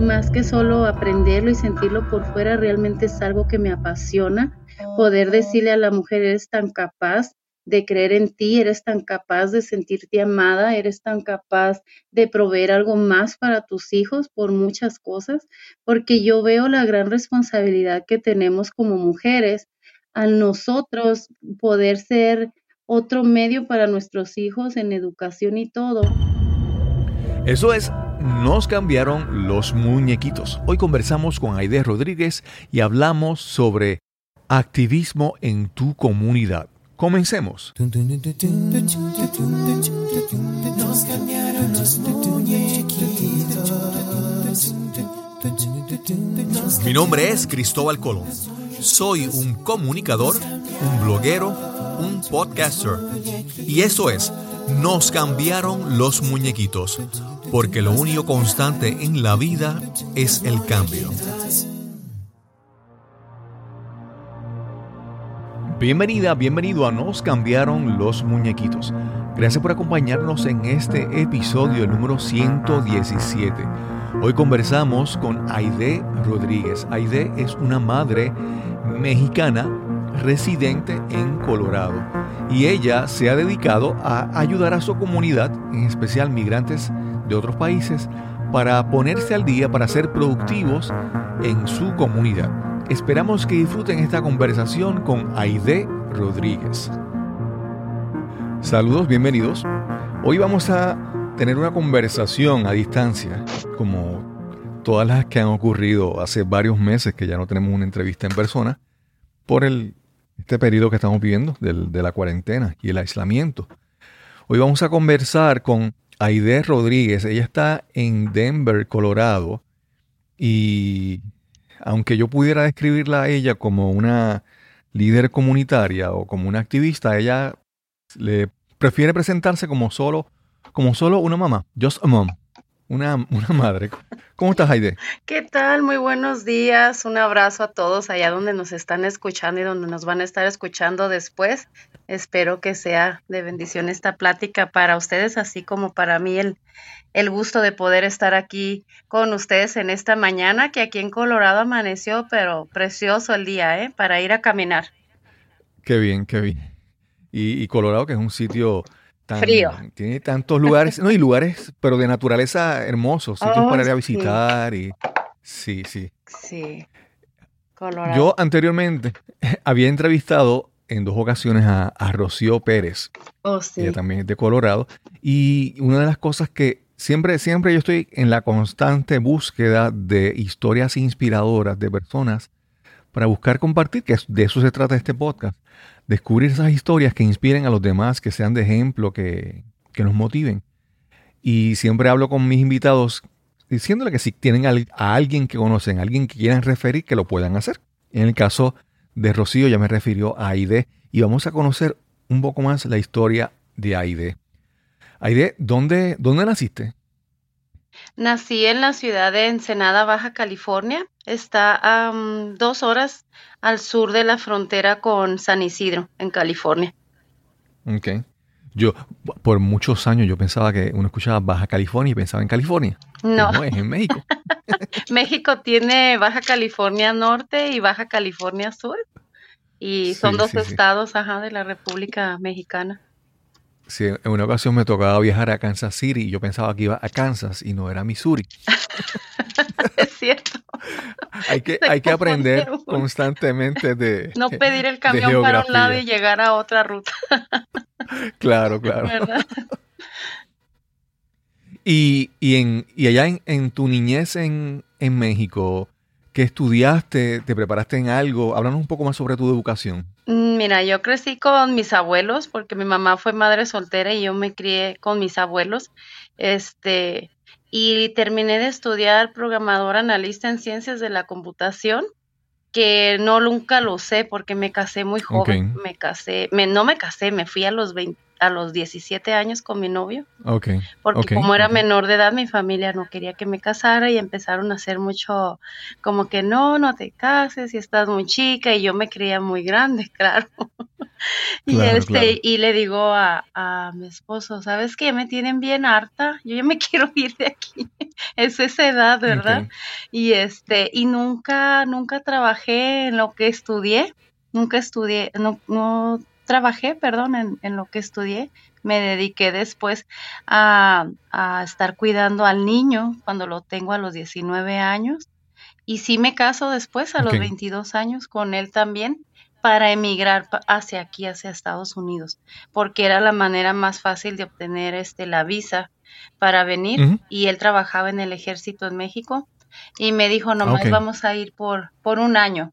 más que solo aprenderlo y sentirlo por fuera, realmente es algo que me apasiona. Poder decirle a la mujer, eres tan capaz de creer en ti, eres tan capaz de sentirte amada, eres tan capaz de proveer algo más para tus hijos por muchas cosas, porque yo veo la gran responsabilidad que tenemos como mujeres al nosotros poder ser otro medio para nuestros hijos en educación y todo. Eso es nos cambiaron los muñequitos. Hoy conversamos con Aide Rodríguez y hablamos sobre activismo en tu comunidad. Comencemos. Mi nombre es Cristóbal Colón. Soy un comunicador, un bloguero, un podcaster. Y eso es, nos cambiaron los muñequitos, porque lo único constante en la vida es el cambio. Bienvenida, bienvenido a Nos cambiaron los muñequitos. Gracias por acompañarnos en este episodio número 117. Hoy conversamos con Aide Rodríguez. Aide es una madre mexicana residente en Colorado y ella se ha dedicado a ayudar a su comunidad, en especial migrantes de otros países, para ponerse al día, para ser productivos en su comunidad. Esperamos que disfruten esta conversación con Aide Rodríguez. Saludos, bienvenidos. Hoy vamos a tener una conversación a distancia, como todas las que han ocurrido hace varios meses que ya no tenemos una entrevista en persona, por el, este periodo que estamos viviendo de la cuarentena y el aislamiento. Hoy vamos a conversar con Aide Rodríguez. Ella está en Denver, Colorado, y aunque yo pudiera describirla a ella como una líder comunitaria o como una activista, ella le prefiere presentarse como solo, como solo una mamá, just a mom, una, una madre. ¿Cómo estás, Aide? ¿Qué tal? Muy buenos días. Un abrazo a todos allá donde nos están escuchando y donde nos van a estar escuchando después. Espero que sea de bendición esta plática para ustedes, así como para mí el, el gusto de poder estar aquí con ustedes en esta mañana, que aquí en Colorado amaneció, pero precioso el día, ¿eh? Para ir a caminar. Qué bien, qué bien. Y, y Colorado, que es un sitio tan, Frío. Tiene tantos lugares, no, y lugares, pero de naturaleza hermosos, sitios Oh, para ir a sí. visitar y sí, sí. Sí. Colorado. Yo anteriormente había entrevistado en dos ocasiones a, a Rocío Pérez, Oh, sí. ella también es de Colorado, y una de las cosas que siempre, siempre yo estoy en la constante búsqueda de historias inspiradoras de personas para buscar compartir, que de eso se trata este podcast, descubrir esas historias que inspiren a los demás, que sean de ejemplo, que, que nos motiven. Y siempre hablo con mis invitados diciéndole que si tienen a alguien que conocen, a alguien que quieran referir, que lo puedan hacer. En el caso de Rocío ya me refirió a Aide y vamos a conocer un poco más la historia de Aide. Aide, ¿dónde, dónde naciste? Nací en la ciudad de Ensenada, Baja California. Está a mm, dos horas al sur de la frontera con San Isidro, en California. Ok. Yo, por muchos años, yo pensaba que uno escuchaba Baja California y pensaba en California. No, No, es en México. México tiene Baja California Norte y Baja California Sur. Y son Sí, dos sí, sí. estados, ajá, de la República Mexicana. Sí, en una ocasión me tocaba viajar a Kansas City y yo pensaba que iba a Kansas y no era Missouri. Es cierto. Hay que, hay que aprender constantemente de... No pedir el camión para un lado y llegar a otra ruta, Claro, claro. ¿verdad? Y, y, en, y allá en, en tu niñez en, en México, ¿qué estudiaste? ¿Te preparaste en algo? Háblanos un poco más sobre tu educación. Mm, Mira, yo crecí con mis abuelos porque mi mamá fue madre soltera y yo me crié con mis abuelos. Este, y terminé de estudiar programador analista en ciencias de la computación, que no nunca lo usé porque me casé muy joven. Me casé, me, no me casé, me fui a los 20 a los 17 años con mi novio. Ok. porque como era menor de edad, mi familia no quería que me casara y empezaron a hacer mucho como que no, no te cases y estás muy chica y yo me creía muy grande, claro. y Claro, este claro. y le digo a, a mi esposo, ¿sabes qué? Me tienen bien harta, yo ya me quiero ir de aquí. es esa edad, ¿verdad? Y este, y nunca, nunca trabajé en lo que estudié, nunca estudié, no, no trabajé, perdón, en, en lo que estudié. Me dediqué después a, a, estar cuidando al niño cuando lo tengo a los 19 años. Y sí me caso después, a los 22 años, con él también para emigrar hacia aquí, hacia Estados Unidos, porque era la manera más fácil de obtener este, la visa para venir y él trabajaba en el ejército en México y me dijo, nomás vamos a ir por, por un año.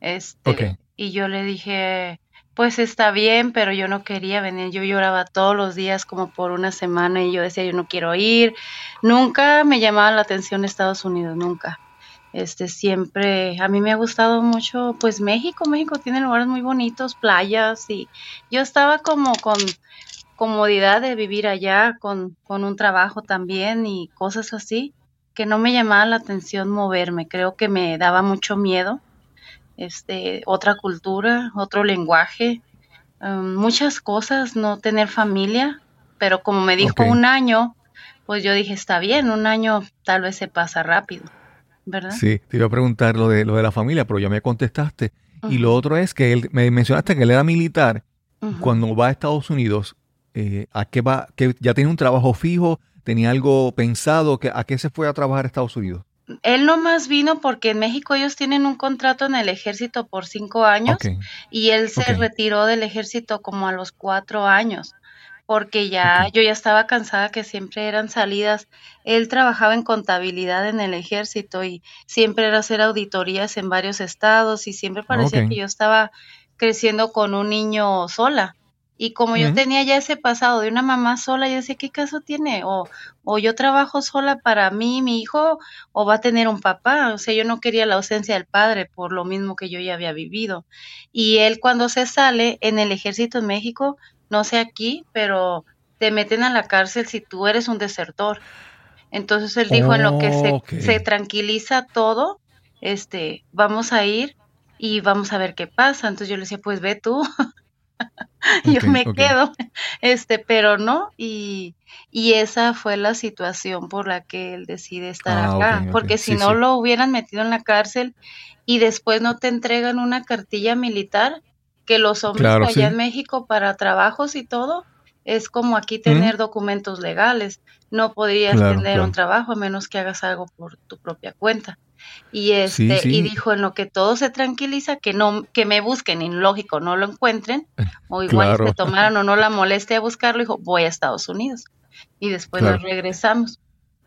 Este, Y yo le dije, pues está bien, pero yo no quería venir. Yo lloraba todos los días como por una semana y yo decía, yo no quiero ir. Nunca me llamaba la atención Estados Unidos, nunca. Este siempre, a mí me ha gustado mucho, pues México, México tiene lugares muy bonitos, playas y yo estaba como con comodidad de vivir allá, con, con un trabajo también y cosas así, que no me llamaba la atención moverme, creo que me daba mucho miedo, este, otra cultura, otro lenguaje, um, muchas cosas, no tener familia, pero como me dijo un año, pues yo dije, está bien, un año tal vez se pasa rápido. ¿verdad? Sí, te iba a preguntar lo de, lo de la familia, pero ya me contestaste. Y lo otro es que él, me mencionaste que él era militar. Cuando va a Estados Unidos, eh, ¿a qué va? Que ya tiene un trabajo fijo, tenía algo pensado, que, ¿a qué se fue a trabajar a Estados Unidos? Él nomás vino porque en México ellos tienen un contrato en el ejército por cinco años y él se retiró del ejército como a los cuatro años porque ya yo ya estaba cansada que siempre eran salidas. Él trabajaba en contabilidad en el ejército y siempre era hacer auditorías en varios estados y siempre parecía que yo estaba creciendo con un niño sola. Y como yo tenía ya ese pasado de una mamá sola, yo decía, ¿qué caso tiene? O, o yo trabajo sola para mí, mi hijo, o va a tener un papá. O sea, yo no quería la ausencia del padre por lo mismo que yo ya había vivido. Y él cuando se sale en el ejército en México, no sé aquí, pero te meten a la cárcel si tú eres un desertor. Entonces él dijo, en lo que se, se, tranquiliza todo, este, vamos a ir y vamos a ver qué pasa. Entonces yo le decía, pues ve tú, yo me quedo, este, pero no, y, y, esa fue la situación por la que él decide estar ah, acá, porque si no lo hubieran metido en la cárcel y después no te entregan una cartilla militar, que los hombres allá en México para trabajos y todo es como aquí tener documentos legales. No podrías tener un trabajo a menos que hagas algo por tu propia cuenta. Y este y dijo en lo que todo se tranquiliza que no que me busquen, ilógico, no lo encuentren o igual se tomaron o no la molestia de buscarlo, dijo, "Voy a Estados Unidos." Y después nos regresamos.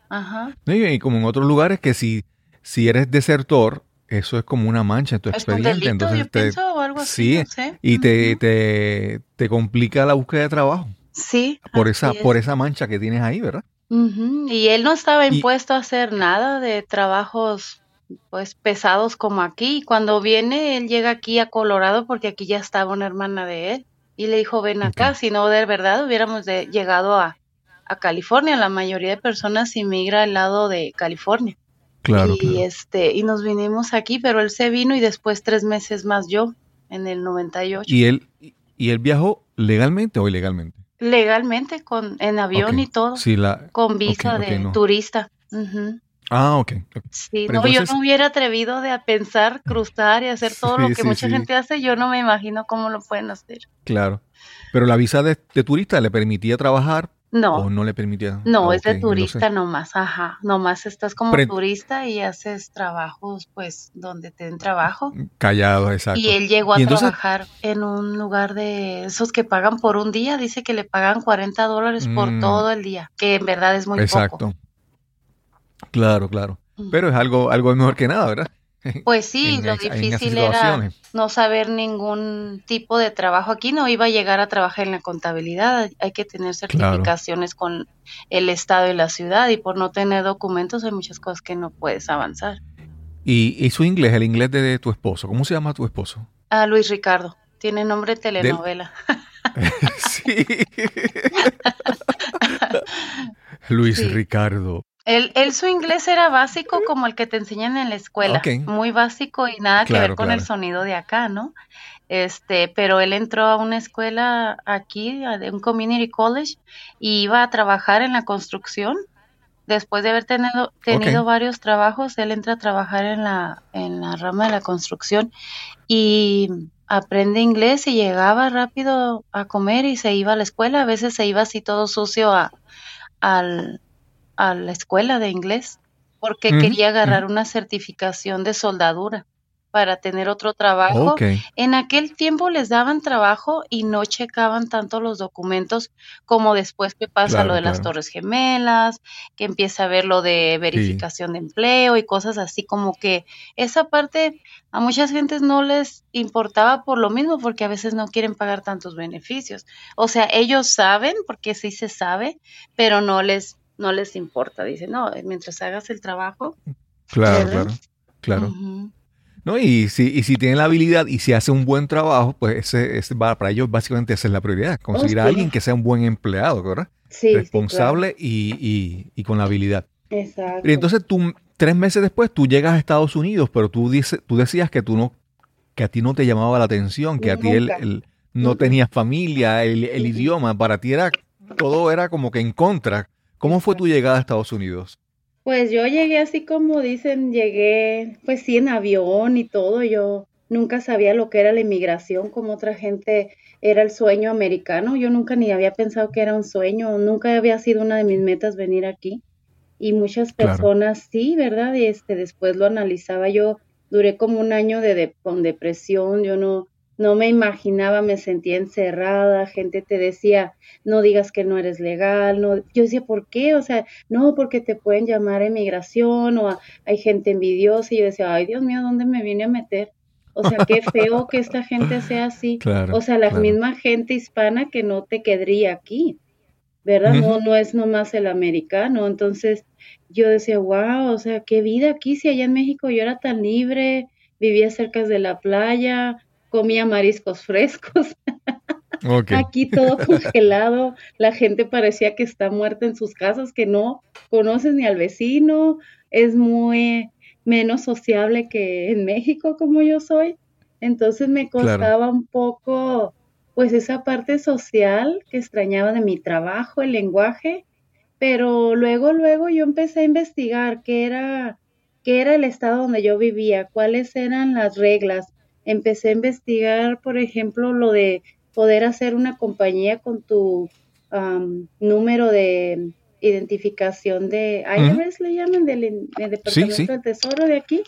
Ajá. Y como en otros lugares que si si eres desertor eso es como una mancha en tu expediente. entonces yo pienso, o algo así, sí, y te, te, te, complica la búsqueda de trabajo. Sí. Por esa, por esa mancha que tienes ahí, ¿verdad? Y él no estaba impuesto a hacer nada de trabajos pues pesados como aquí. Cuando viene, él llega aquí a Colorado porque aquí ya estaba una hermana de él y le dijo, ven acá, si no de verdad hubiéramos llegado a, a California. La mayoría de personas inmigra al lado de California y este y nos vinimos aquí, pero él se vino y después tres meses más yo en el 98. ¿Y él y él viajó legalmente o ilegalmente? Legalmente con en avión y todo. Sí, la con visa de turista. Ah, ok. Sí, no, yo no hubiera atrevido de a pensar cruzar y hacer todo lo que mucha gente hace. Yo no me imagino cómo lo pueden hacer. Claro. Pero la visa de, de turista le permitía trabajar no. ¿O no le permitía? No, es de turista nomás, ajá. Nomás estás como turista y haces trabajos, pues, donde te den trabajo. Callado, exacto. Y él llegó a trabajar en un lugar de esos que pagan por un día. Dice que le pagan 40 dólares por mm. todo el día, que en verdad es muy poco. Exacto. Claro, claro. Pero es algo, algo mejor que nada, ¿verdad? Pues sí, lo difícil era no saber ningún tipo de trabajo. Aquí no iba a llegar a trabajar en la contabilidad, hay que tener certificaciones con el Estado y la ciudad y por no tener documentos hay muchas cosas que no puedes avanzar. ¿Y, su inglés, el inglés de tu esposo? ¿Cómo se llama tu esposo? Ah, Luis Ricardo. Tiene nombre de telenovela. sí. Luis Ricardo. Él, su inglés era básico como el que te enseñan en la escuela, muy básico y nada que ver con el sonido de acá, ¿no? Este, pero él entró a una escuela aquí, de un community college, y iba a trabajar en la construcción. Después de haber tenido, tenido varios trabajos, él entra a trabajar en la, en la rama de la construcción y aprende inglés y llegaba rápido a comer y se iba a la escuela. A veces se iba así todo sucio a, al, a la escuela de inglés porque quería agarrar una certificación de soldadura para tener otro trabajo. En aquel tiempo les daban trabajo y no checaban tanto los documentos como después que pasa lo de las Torres Gemelas, que empieza a ver lo de verificación de empleo y cosas así como que esa parte a muchas gentes no les importaba por lo mismo porque a veces no quieren pagar tantos beneficios. O sea, ellos saben porque sí se sabe, pero no les no les importa. Dicen, no, mientras hagas el trabajo. Claro, claro, claro. ¿no? Y si, y si tiene la habilidad y si hace un buen trabajo, pues ese, para ellos básicamente esa es la prioridad, conseguir a alguien que sea un buen empleado, ¿verdad? Sí, Responsable y, y, con la habilidad. Exacto. Y entonces tú, tres meses después, tú llegas a Estados Unidos, pero tú, dices, tú decías que tú no, que a ti no te llamaba la atención, que a ti el, no tenías familia, el, el idioma, para ti era, todo era como que en contra. ¿Cómo fue tu llegada a Estados Unidos? Pues yo llegué así como dicen, llegué pues sí en avión y todo, yo nunca sabía lo que era la inmigración, como otra gente era el sueño americano, yo nunca ni había pensado que era un sueño, nunca había sido una de mis metas venir aquí. Y muchas personas sí, ¿verdad? Y este después lo analizaba. Yo, duré como un año de con depresión, yo no no me imaginaba, me sentía encerrada, gente te decía, no digas que no eres legal, no, yo decía, ¿por qué? O sea, no, porque te pueden llamar a inmigración o hay gente envidiosa y yo decía, ay Dios mío, ¿dónde me vine a meter? O sea, qué feo que esta gente sea así. o sea, la misma gente hispana que no te quedaría aquí, ¿verdad? No, no es nomás el americano. Entonces yo decía, wow, o sea, qué vida aquí, si allá en México yo era tan libre, vivía cerca de la playa, comía mariscos frescos. Aquí todo congelado, la gente parecía que está muerta en sus casas, que no conoces ni al vecino, es muy menos sociable que en México como yo soy. Entonces me costaba un poco, pues esa parte social que extrañaba de mi trabajo, el lenguaje, pero luego, luego yo empecé a investigar qué era, qué era el estado donde yo vivía, cuáles eran las reglas, empecé a investigar, por ejemplo, lo de poder hacer una compañía con tu número de identificación de IRS, le llaman, del, Departamento del Tesoro de aquí,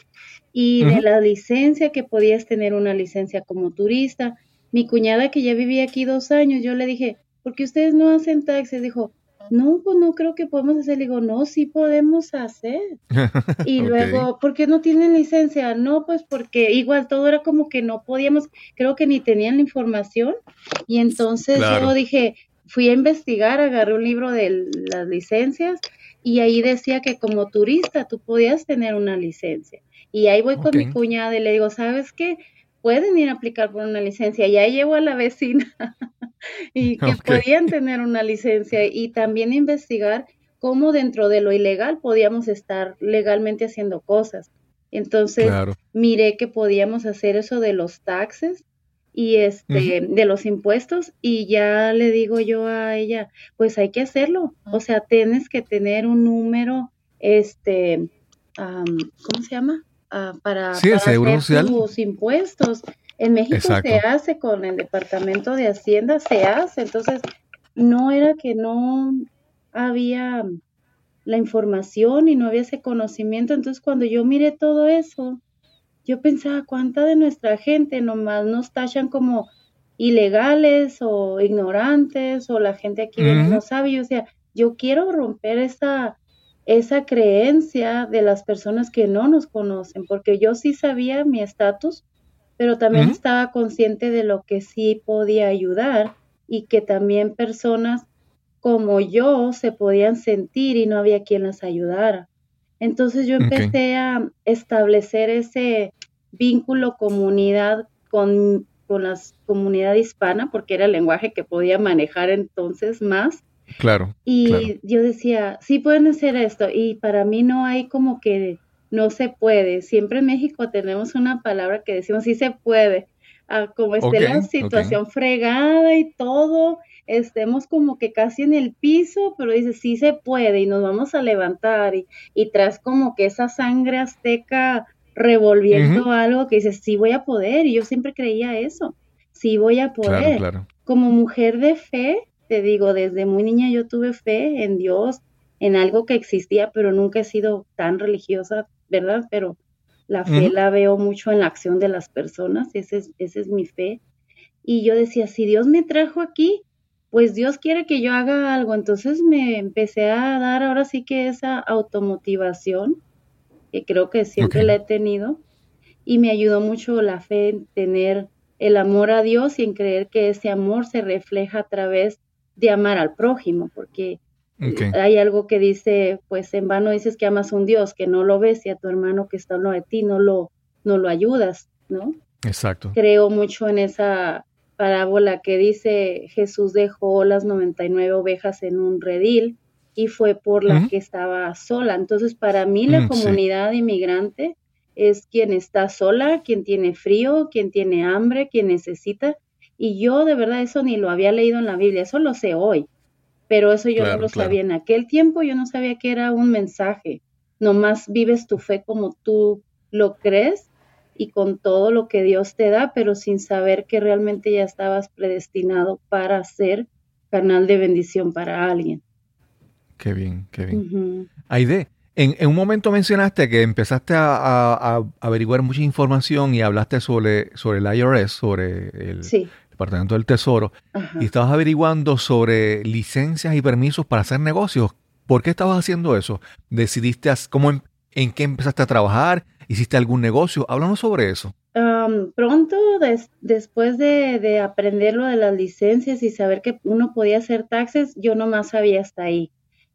y de la licencia, que podías tener una licencia como turista. Mi cuñada que ya vivía aquí dos años, yo le dije, ¿por qué ustedes no hacen taxes? Dijo, no, pues no creo que podemos hacer. Le digo, no, sí podemos hacer. Y luego, ¿por qué no tienen licencia? No, pues porque igual todo era como que no podíamos, creo que ni tenían la información. Y entonces yo dije, fui a investigar, agarré un libro de las licencias y ahí decía que como turista tú podías tener una licencia. Y ahí voy con mi cuñada y le digo, ¿sabes qué? Pueden ir a aplicar por una licencia. Y ahí llevo a la vecina y que podían tener una licencia y también investigar cómo dentro de lo ilegal podíamos estar legalmente haciendo cosas. Entonces, miré que podíamos hacer eso de los taxes y este de los impuestos y ya le digo yo a ella, pues hay que hacerlo. O sea, tienes que tener un número este ¿cómo se llama? Ah, para, sí, hacer tus impuestos. En México se hace con el Departamento de Hacienda, se hace. Entonces, no era que no había la información y no había ese conocimiento. Entonces, cuando yo miré todo eso, yo pensaba, ¿cuánta de nuestra gente nomás nos tachan como ilegales o ignorantes o la gente aquí no sabe? O sea, yo quiero romper esa, esa creencia de las personas que no nos conocen, porque yo sí sabía mi estatus, pero también estaba consciente de lo que sí podía ayudar y que también personas como yo se podían sentir y no había quien las ayudara. Entonces yo empecé a establecer ese vínculo comunidad con, con la comunidad hispana, porque era el lenguaje que podía manejar entonces más. Claro. Y yo decía, sí pueden hacer esto. Y para mí no hay como que no se puede. Siempre en México tenemos una palabra que decimos sí se puede. Ah, como esté la situación fregada y todo, estemos como que casi en el piso, pero dices, sí se puede y nos vamos a levantar y, y tras como que esa sangre azteca revolviendo algo que dices, sí voy a poder y yo siempre creía eso, sí voy a poder. Como mujer de fe, te digo, desde muy niña yo tuve fe en Dios, en algo que existía, pero nunca he sido tan religiosa, ¿verdad? Pero la fe la veo mucho en la acción de las personas, esa es, esa es mi fe. Y yo decía, si Dios me trajo aquí, pues Dios quiere que yo haga algo. Entonces me empecé a dar ahora sí que esa automotivación, que creo que siempre la he tenido, y me ayudó mucho la fe en tener el amor a Dios y en creer que ese amor se refleja a través de amar al prójimo, porque hay algo que dice, pues en vano dices que amas a un Dios, que no lo ves y a tu hermano que está al de ti no lo, no lo ayudas, ¿no? Exacto. Creo mucho en esa parábola que dice Jesús dejó las 99 ovejas en un redil y fue por la que estaba sola. Entonces, para mí la mm, comunidad inmigrante es quien está sola, quien tiene frío, quien tiene hambre, quien necesita. Y yo de verdad eso ni lo había leído en la Biblia, eso lo sé hoy, pero eso yo no lo sabía en aquel tiempo, yo no sabía que era un mensaje. Nomás vives tu fe como tú lo crees y con todo lo que Dios te da, pero sin saber que realmente ya estabas predestinado para ser canal de bendición para alguien. Qué bien, qué bien. Aide, en, un momento mencionaste que empezaste a, averiguar mucha información y hablaste sobre, sobre el IRS, sobre el Departamento del Tesoro, y estabas averiguando sobre licencias y permisos para hacer negocios. ¿Por qué estabas haciendo eso? ¿Decidiste cómo, en, en qué empezaste a trabajar? ¿Hiciste algún negocio? Háblanos sobre eso. pronto, después de, aprender lo de las licencias y saber que uno podía hacer taxes, yo nomás sabía hasta ahí.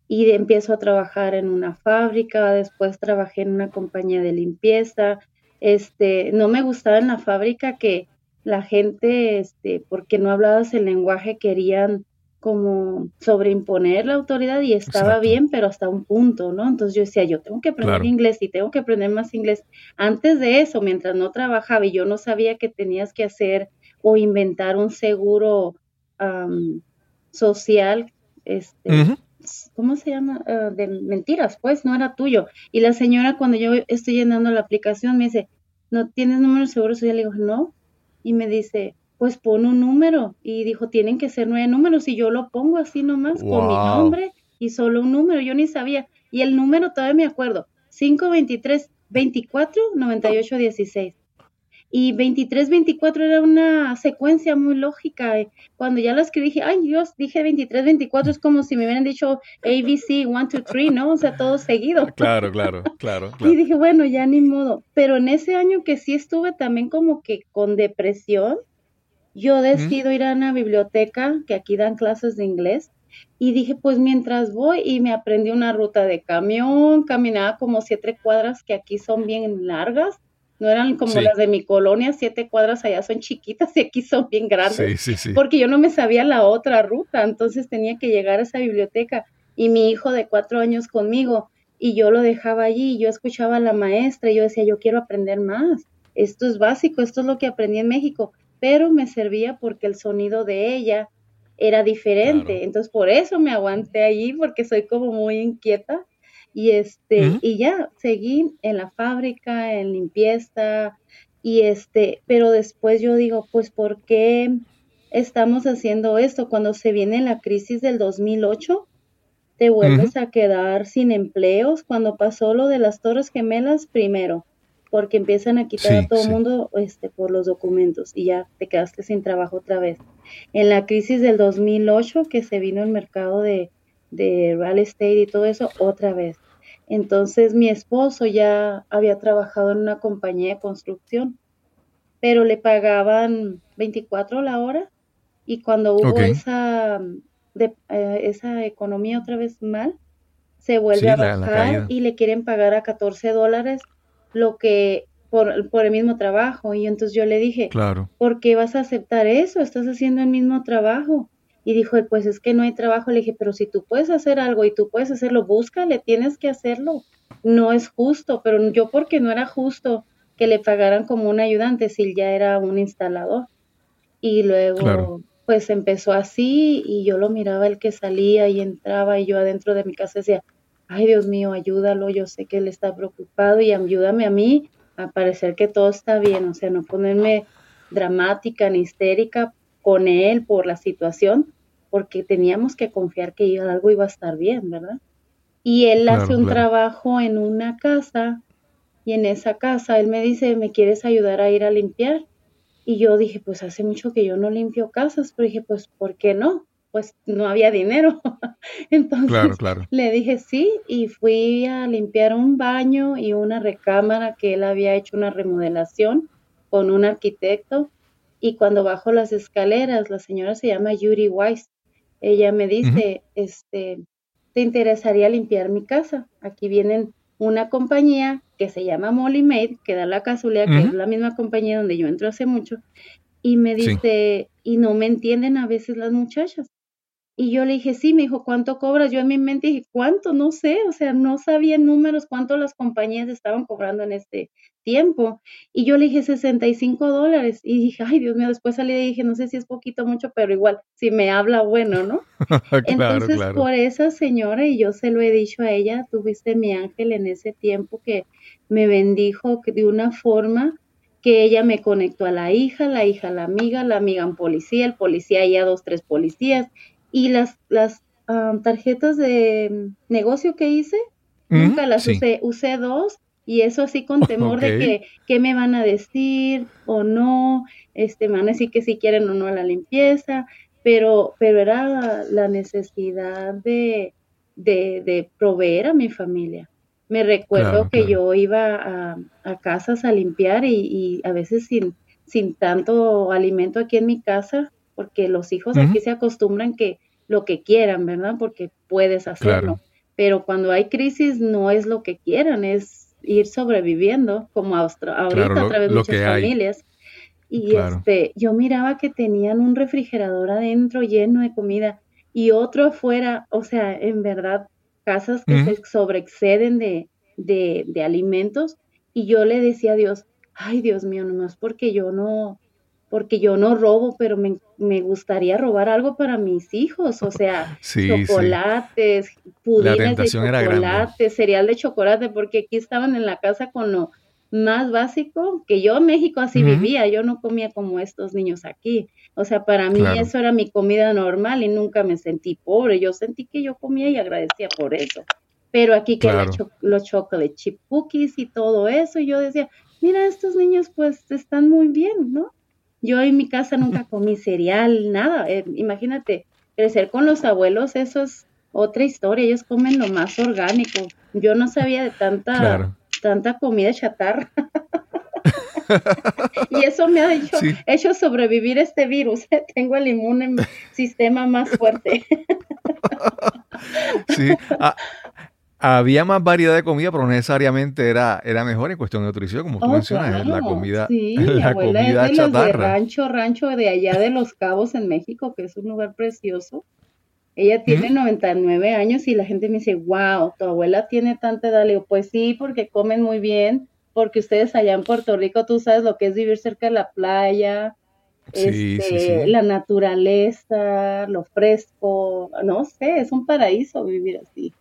Y empiezo a trabajar en una fábrica, después trabajé en una compañía de limpieza. Este, no me gustaba en la fábrica que la gente, este, porque no hablabas el lenguaje, querían como sobreimponer la autoridad y estaba bien, pero hasta un punto, ¿no? Entonces yo decía, yo tengo que aprender inglés y tengo que aprender más inglés. Antes de eso, mientras no trabajaba y yo no sabía que tenías que hacer o inventar un seguro social, este, ¿cómo se llama? Ah, de mentiras, pues no era tuyo. Y la señora cuando yo estoy llenando la aplicación me dice, ¿no tienes número de seguro social? Le digo, no. Y me dice, pues pon un número. Y dijo, tienen que ser nueve números. Y yo lo pongo así nomás con mi nombre y solo un número. Yo ni sabía. Y el número todavía me acuerdo. 523 24 98 16. Y 23, 24 era una secuencia muy lógica. Cuando ya lo escribí, dije, ay Dios, dije 23, 24, es como si me hubieran dicho ABC, 1, 2, 3, ¿no? O sea, todo seguido. Claro, claro, claro, claro. Y dije, bueno, ya ni modo. Pero en ese año que sí estuve también como que con depresión, yo decido ir a una biblioteca que aquí dan clases de inglés y dije, pues mientras voy y me aprendí una ruta de camión, caminaba como siete cuadras que aquí son bien largas, no eran como las de mi colonia, siete cuadras allá son chiquitas y aquí son bien grandes, sí, sí, porque yo no me sabía la otra ruta, entonces tenía que llegar a esa biblioteca. Y mi hijo de cuatro años conmigo y yo lo dejaba allí y yo escuchaba a la maestra y yo decía, yo quiero aprender más, esto es básico, esto es lo que aprendí en México pero me servía porque el sonido de ella era diferente. Entonces por eso me aguanté allí porque soy como muy inquieta y este y ya seguí en la fábrica, en limpieza y este, pero después yo digo, pues ¿por qué estamos haciendo esto cuando se viene la crisis del 2008? Te vuelves a quedar sin empleos cuando pasó lo de las Torres Gemelas primero porque empiezan a quitar a todo el mundo este, por los documentos y ya te quedaste sin trabajo otra vez. En la crisis del 2008 que se vino el mercado de, de real estate y todo eso, otra vez. Entonces mi esposo ya había trabajado en una compañía de construcción, pero le pagaban 24 la hora y cuando hubo esa, de, eh, esa economía otra vez mal, se vuelve a bajar y le quieren pagar a 14 dólares lo que por, por, el mismo trabajo. Y entonces yo le dije, claro. ¿por qué vas a aceptar eso? Estás haciendo el mismo trabajo. Y dijo, pues es que no hay trabajo. Le dije, pero si tú puedes hacer algo y tú puedes hacerlo, búscale, tienes que hacerlo. No es justo, pero yo porque no era justo que le pagaran como un ayudante si ya era un instalador. Y luego pues empezó así y yo lo miraba el que salía y entraba y yo adentro de mi casa decía, ay Dios mío, ayúdalo, yo sé que él está preocupado y ayúdame a mí a parecer que todo está bien, o sea, no ponerme dramática ni histérica con él por la situación, porque teníamos que confiar que algo iba a estar bien, ¿verdad? Y él hace un trabajo en una casa y en esa casa él me dice, ¿me quieres ayudar a ir a limpiar? Y yo dije, pues hace mucho que yo no limpio casas, pero dije, pues, ¿por qué no? Pues no había dinero. Entonces le dije sí y fui a limpiar un baño y una recámara que él había hecho una remodelación con un arquitecto. Y cuando bajo las escaleras, la señora se llama Yuri Weiss. Ella me dice, este, ¿te interesaría limpiar mi casa? Aquí vienen una compañía que se llama Molly Maid, que da la casualidad que es la misma compañía donde yo entro hace mucho, y me dice, y no me entienden a veces las muchachas. Y yo le dije, sí, me dijo, ¿cuánto cobras? Yo en mi mente dije, ¿cuánto? No sé, o sea, no sabía números, cuánto las compañías estaban cobrando en este tiempo. Y yo le dije 65 dólares. Y dije, ay, Dios mío, después salí y dije, no sé si es poquito mucho, pero igual, si me habla, bueno, ¿no? Entonces, por esa señora, y yo se lo he dicho a ella, tuviste mi ángel en ese tiempo que me bendijo de una forma que ella me conectó a la hija, la hija a la amiga, la amiga a un policía, el policía a dos, tres policías, y las, las tarjetas de negocio que hice, nunca las usé, usé dos, y eso así con temor de que qué me van a decir o no, este, van a decir que si quieren o no la limpieza, pero, pero era la necesidad de, de, proveer a mi familia. Me recuerdo que yo iba a, casas a limpiar y, a veces sin, sin tanto alimento aquí en mi casa, porque los hijos aquí se acostumbran que lo que quieran, ¿verdad? Porque puedes hacerlo. Pero cuando hay crisis no es lo que quieran, es ir sobreviviendo, como ahorita a través de muchas familias. Y este, yo miraba que tenían un refrigerador adentro lleno de comida y otro afuera, o sea, en verdad, casas que se sobreexceden de, de, de alimentos. Y yo le decía a Dios, ay Dios mío, nomás porque yo no, porque yo no robo, pero me, me, gustaría robar algo para mis hijos, o sea, chocolates, pudines de chocolate, cereal de chocolate, porque aquí estaban en la casa con lo más básico, que yo en México así vivía, yo no comía como estos niños aquí, o sea, para mí eso era mi comida normal y nunca me sentí pobre, yo sentí que yo comía y agradecía por eso, pero aquí que los chocolate chip cookies y todo eso, y yo decía, mira, estos niños pues están muy bien, ¿no? Yo en mi casa nunca comí cereal, nada. Eh, imagínate, crecer con los abuelos, eso es otra historia. Ellos comen lo más orgánico. Yo no sabía de tanta, tanta comida chatarra. y eso me ha hecho, sobrevivir este virus. Tengo el inmune sistema más fuerte. sí. Ah, había más variedad de comida, pero no necesariamente era, era mejor en cuestión de nutrición, como tú oh, mencionas, la comida, sí, la comida es de chatarra. de rancho, rancho de allá de Los Cabos en México, que es un lugar precioso. Ella tiene 99 años y la gente me dice, wow, tu abuela tiene tanta edad. Le digo, pues sí, porque comen muy bien, porque ustedes allá en Puerto Rico, tú sabes lo que es vivir cerca de la playa, este, la naturaleza, lo fresco, no sé, es un paraíso vivir así.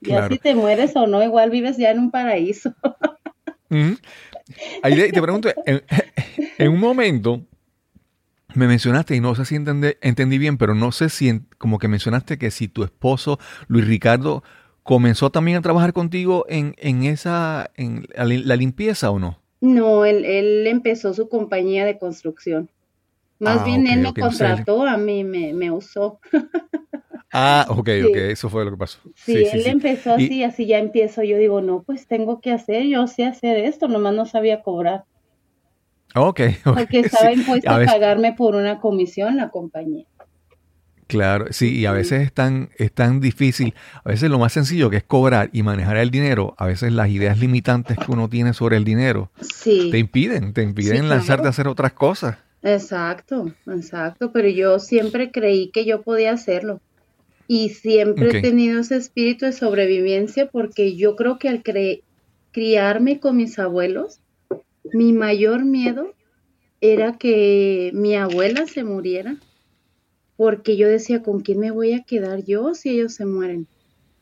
Ya si te mueres o no, igual vives ya en un paraíso. Ahí te pregunto, en, un momento me mencionaste, y no sé si entendí, bien, pero no sé si como que mencionaste que si tu esposo, Luis Ricardo, comenzó también a trabajar contigo en, en esa, en la, limpieza o no? No, él, él, empezó su compañía de construcción. Más ah, bien él me contrató, a mí me, me usó. Ah, ok, ok, eso fue lo que pasó. Sí, él empezó así, así ya empiezo. Yo digo, no, pues tengo que hacer, yo sé hacer esto, nomás no sabía cobrar. Ok, Porque estaba impuesto a, pagarme por una comisión la compañía. Claro, sí, y a veces es tan, es tan difícil, a veces lo más sencillo que es cobrar y manejar el dinero, a veces las ideas limitantes que uno tiene sobre el dinero te impiden, te impiden lanzarte a hacer otras cosas. Exacto, exacto, pero yo siempre creí que yo podía hacerlo. Y siempre he tenido ese espíritu de sobrevivencia porque yo creo que al criarme con mis abuelos, mi mayor miedo era que mi abuela se muriera porque yo decía, ¿con quién me voy a quedar yo si ellos se mueren?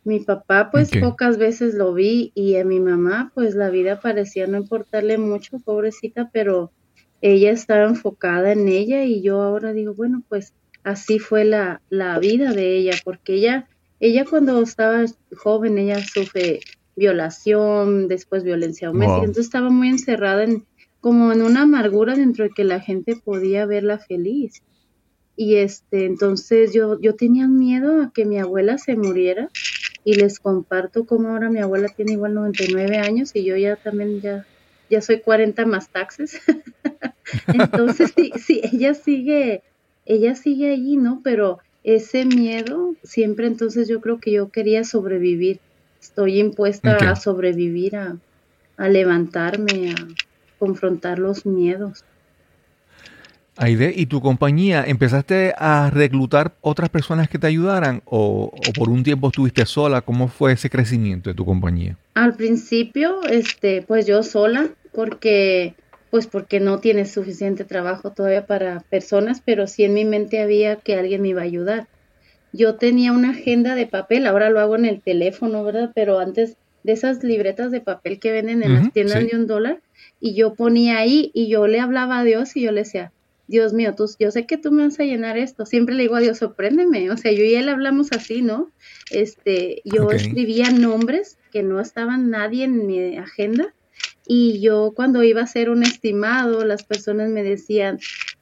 Mi papá, pues pocas veces lo vi y a mi mamá, pues la vida parecía no importarle mucho, pobrecita, pero ella estaba enfocada en ella y yo ahora digo, bueno, pues así fue la, la vida de ella, porque ella, ella cuando estaba joven, ella sufre violación, después violencia doméstica, entonces estaba muy encerrada en como en una amargura dentro de que la gente podía verla feliz. Y este, entonces yo, yo tenía miedo a que mi abuela se muriera y les comparto cómo ahora mi abuela tiene igual 99 años y yo ya también ya, ya soy 40 más taxes. entonces sí, sí, ella sigue, ella sigue allí, ¿no? Pero ese miedo siempre entonces yo creo que yo quería sobrevivir estoy impuesta a sobrevivir, a, levantarme, a confrontar los miedos. Aide, ¿y tu compañía empezaste a reclutar otras personas que te ayudaran o, por un tiempo estuviste sola? ¿Cómo fue ese crecimiento de tu compañía? Al principio, este, pues yo sola, porque pues porque no tienes suficiente trabajo todavía para personas, pero sí en mi mente había que alguien me iba a ayudar yo tenía una agenda de papel, ahora lo hago en el teléfono, ¿verdad? Pero antes de esas libretas de papel que venden en las tiendas de un dólar, y yo ponía ahí y yo le hablaba a Dios y yo le decía, Dios mío, tú, yo sé que tú me vas a llenar esto. Siempre le digo a Dios, sorpréndeme. O sea, yo y él hablamos así, ¿no? Este, yo escribía nombres que no estaban nadie en mi agenda. Y yo cuando iba a hacer un estimado, las personas me decían,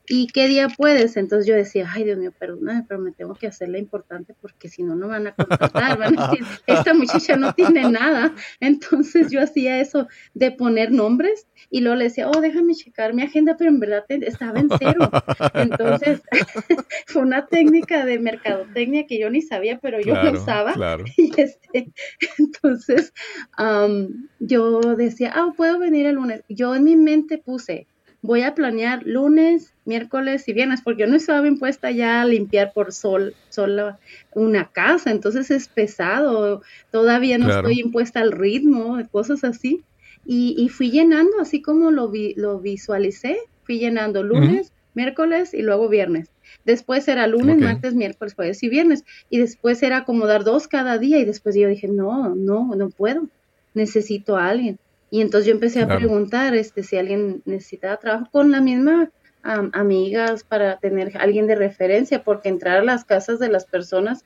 ¿y qué día puedes? Entonces yo decía, ay Dios mío, perdóname, pero me tengo que hacerla importante porque si no, no van a contratar, van a decir, esta muchacha no tiene nada. Entonces yo hacía eso de poner nombres y luego le decía, oh, déjame checar mi agenda, pero en verdad estaba en cero. Entonces fue una técnica de mercadotecnia que yo ni sabía, pero yo lo usaba. Y este, entonces yo decía, ah, puedo venir el lunes. Yo en mi mente puse, voy a planear lunes, miércoles y viernes, porque yo no estaba impuesta ya a limpiar por sol, solo una casa, entonces es pesado, todavía no estoy impuesta al ritmo, cosas así. Y, fui llenando, así como lo, vi, lo visualicé, fui llenando lunes, miércoles y luego viernes. Después era lunes, martes, miércoles, jueves y viernes. Y después era como dar dos cada día. Y después yo dije, no, no, no puedo. Necesito a alguien. Y entonces yo empecé a preguntar este, si alguien necesitaba trabajo con la misma amigas para tener alguien de referencia, porque entrar a las casas de las personas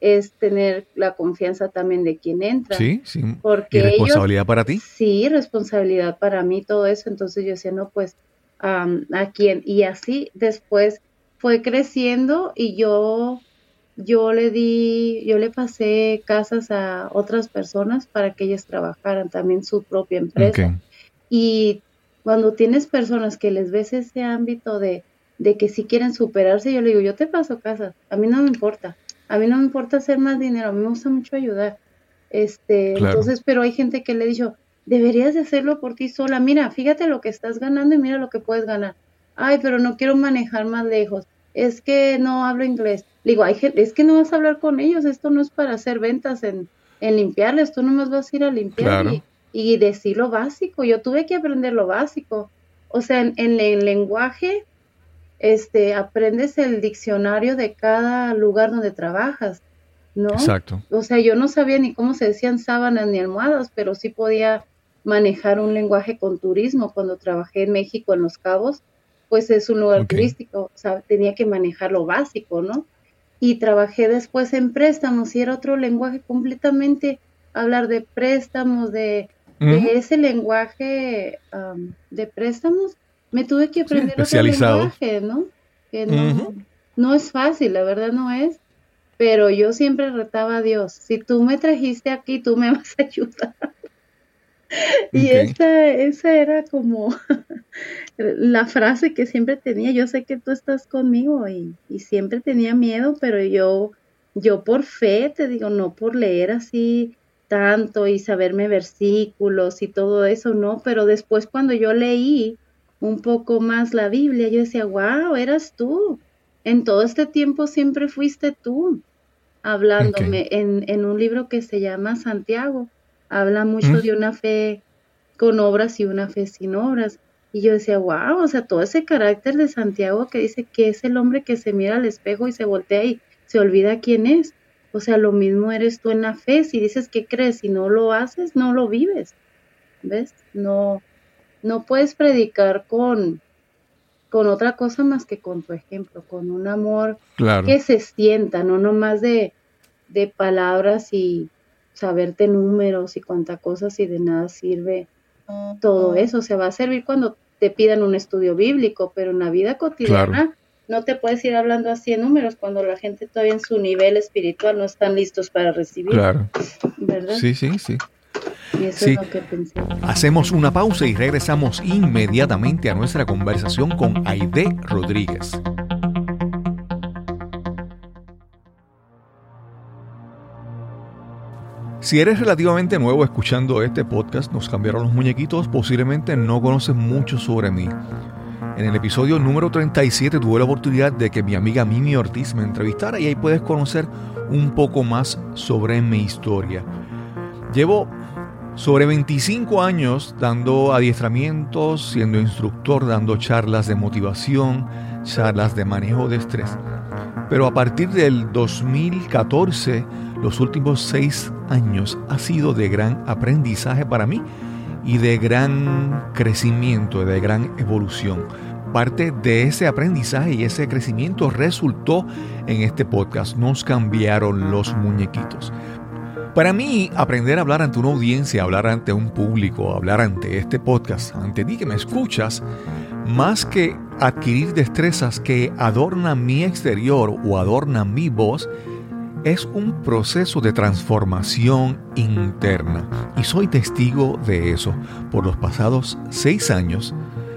es tener la confianza también de quien entra. Sí, sí. Porque ¿Y responsabilidad para ti? Sí, responsabilidad para mí, todo eso. Entonces yo decía, no, pues, ¿a quién? Y así después fue creciendo y yo yo le di, yo le pasé casas a otras personas para que ellas trabajaran también su propia empresa. Y cuando tienes personas que les ves ese ámbito de, de que si quieren superarse, yo le digo, yo te paso casas, a mí no me importa, a mí no me importa hacer más dinero, a mí me gusta mucho ayudar. Este, entonces, pero hay gente que le he dicho, deberías de hacerlo por ti sola, mira, fíjate lo que estás ganando y mira lo que puedes ganar. Ay, pero no quiero manejar más lejos es que no hablo inglés. digo, hay gente, es que no vas a hablar con ellos, esto no es para hacer ventas en, en limpiarles, tú nomás vas a ir a limpiar y, decir lo básico. Yo tuve que aprender lo básico. O sea, en, el lenguaje, este, aprendes el diccionario de cada lugar donde trabajas, ¿no? Exacto. O sea, yo no sabía ni cómo se decían sábanas ni almohadas, pero sí podía manejar un lenguaje con turismo cuando trabajé en México en Los Cabos pues es un lugar turístico, o sea, tenía que manejar lo básico, ¿no? Y trabajé después en préstamos y era otro lenguaje completamente, hablar de préstamos, de, ese lenguaje de préstamos, me tuve que aprender otro lenguaje, ¿no? Que no, no es fácil, la verdad no es, pero yo siempre retaba a Dios, si tú me trajiste aquí, tú me vas a ayudar. Y esa, esa era como la frase que siempre tenía, yo sé que tú estás conmigo y, siempre tenía miedo, pero yo, yo por fe te digo, no por leer así tanto y saberme versículos y todo eso, no, pero después cuando yo leí un poco más la Biblia, yo decía, wow, eras tú. En todo este tiempo siempre fuiste tú hablándome en, en un libro que se llama Santiago habla mucho de una fe con obras y una fe sin obras. Y yo decía, wow, o sea, todo ese carácter de Santiago que dice que es el hombre que se mira al espejo y se voltea y se olvida quién es. O sea, lo mismo eres tú en la fe. Si dices que crees y no lo haces, no lo vives. ¿Ves? No, no puedes predicar con, con otra cosa más que con tu ejemplo, con un amor que se sienta, no nomás de, de palabras y saberte números y cuánta cosas y de nada sirve todo eso. O sea, va a servir cuando te pidan un estudio bíblico, pero en la vida cotidiana no te puedes ir hablando así en números cuando la gente todavía en su nivel espiritual no están listos para recibir. Claro. ¿Verdad? Sí, sí, sí. Y eso es lo que pensé. Hacemos una pausa y regresamos inmediatamente a nuestra conversación con Aide Rodríguez. Si eres relativamente nuevo escuchando este podcast, nos cambiaron los muñequitos, posiblemente no conoces mucho sobre mí. En el episodio número 37 tuve la oportunidad de que mi amiga Mimi Ortiz me entrevistara y ahí puedes conocer un poco más sobre mi historia. Llevo sobre 25 años dando adiestramientos, siendo instructor, dando charlas de motivación, charlas de manejo de estrés. Pero a partir del 2014 los últimos seis años ha sido de gran aprendizaje para mí y de gran crecimiento, de gran evolución. Parte de ese aprendizaje y ese crecimiento resultó en este podcast. Nos cambiaron los muñequitos. Para mí, aprender a hablar ante una audiencia, hablar ante un público, hablar ante este podcast, ante ti que me escuchas, más que adquirir destrezas que adornan mi exterior o adornan mi voz, es un proceso de transformación interna y soy testigo de eso. Por los pasados seis años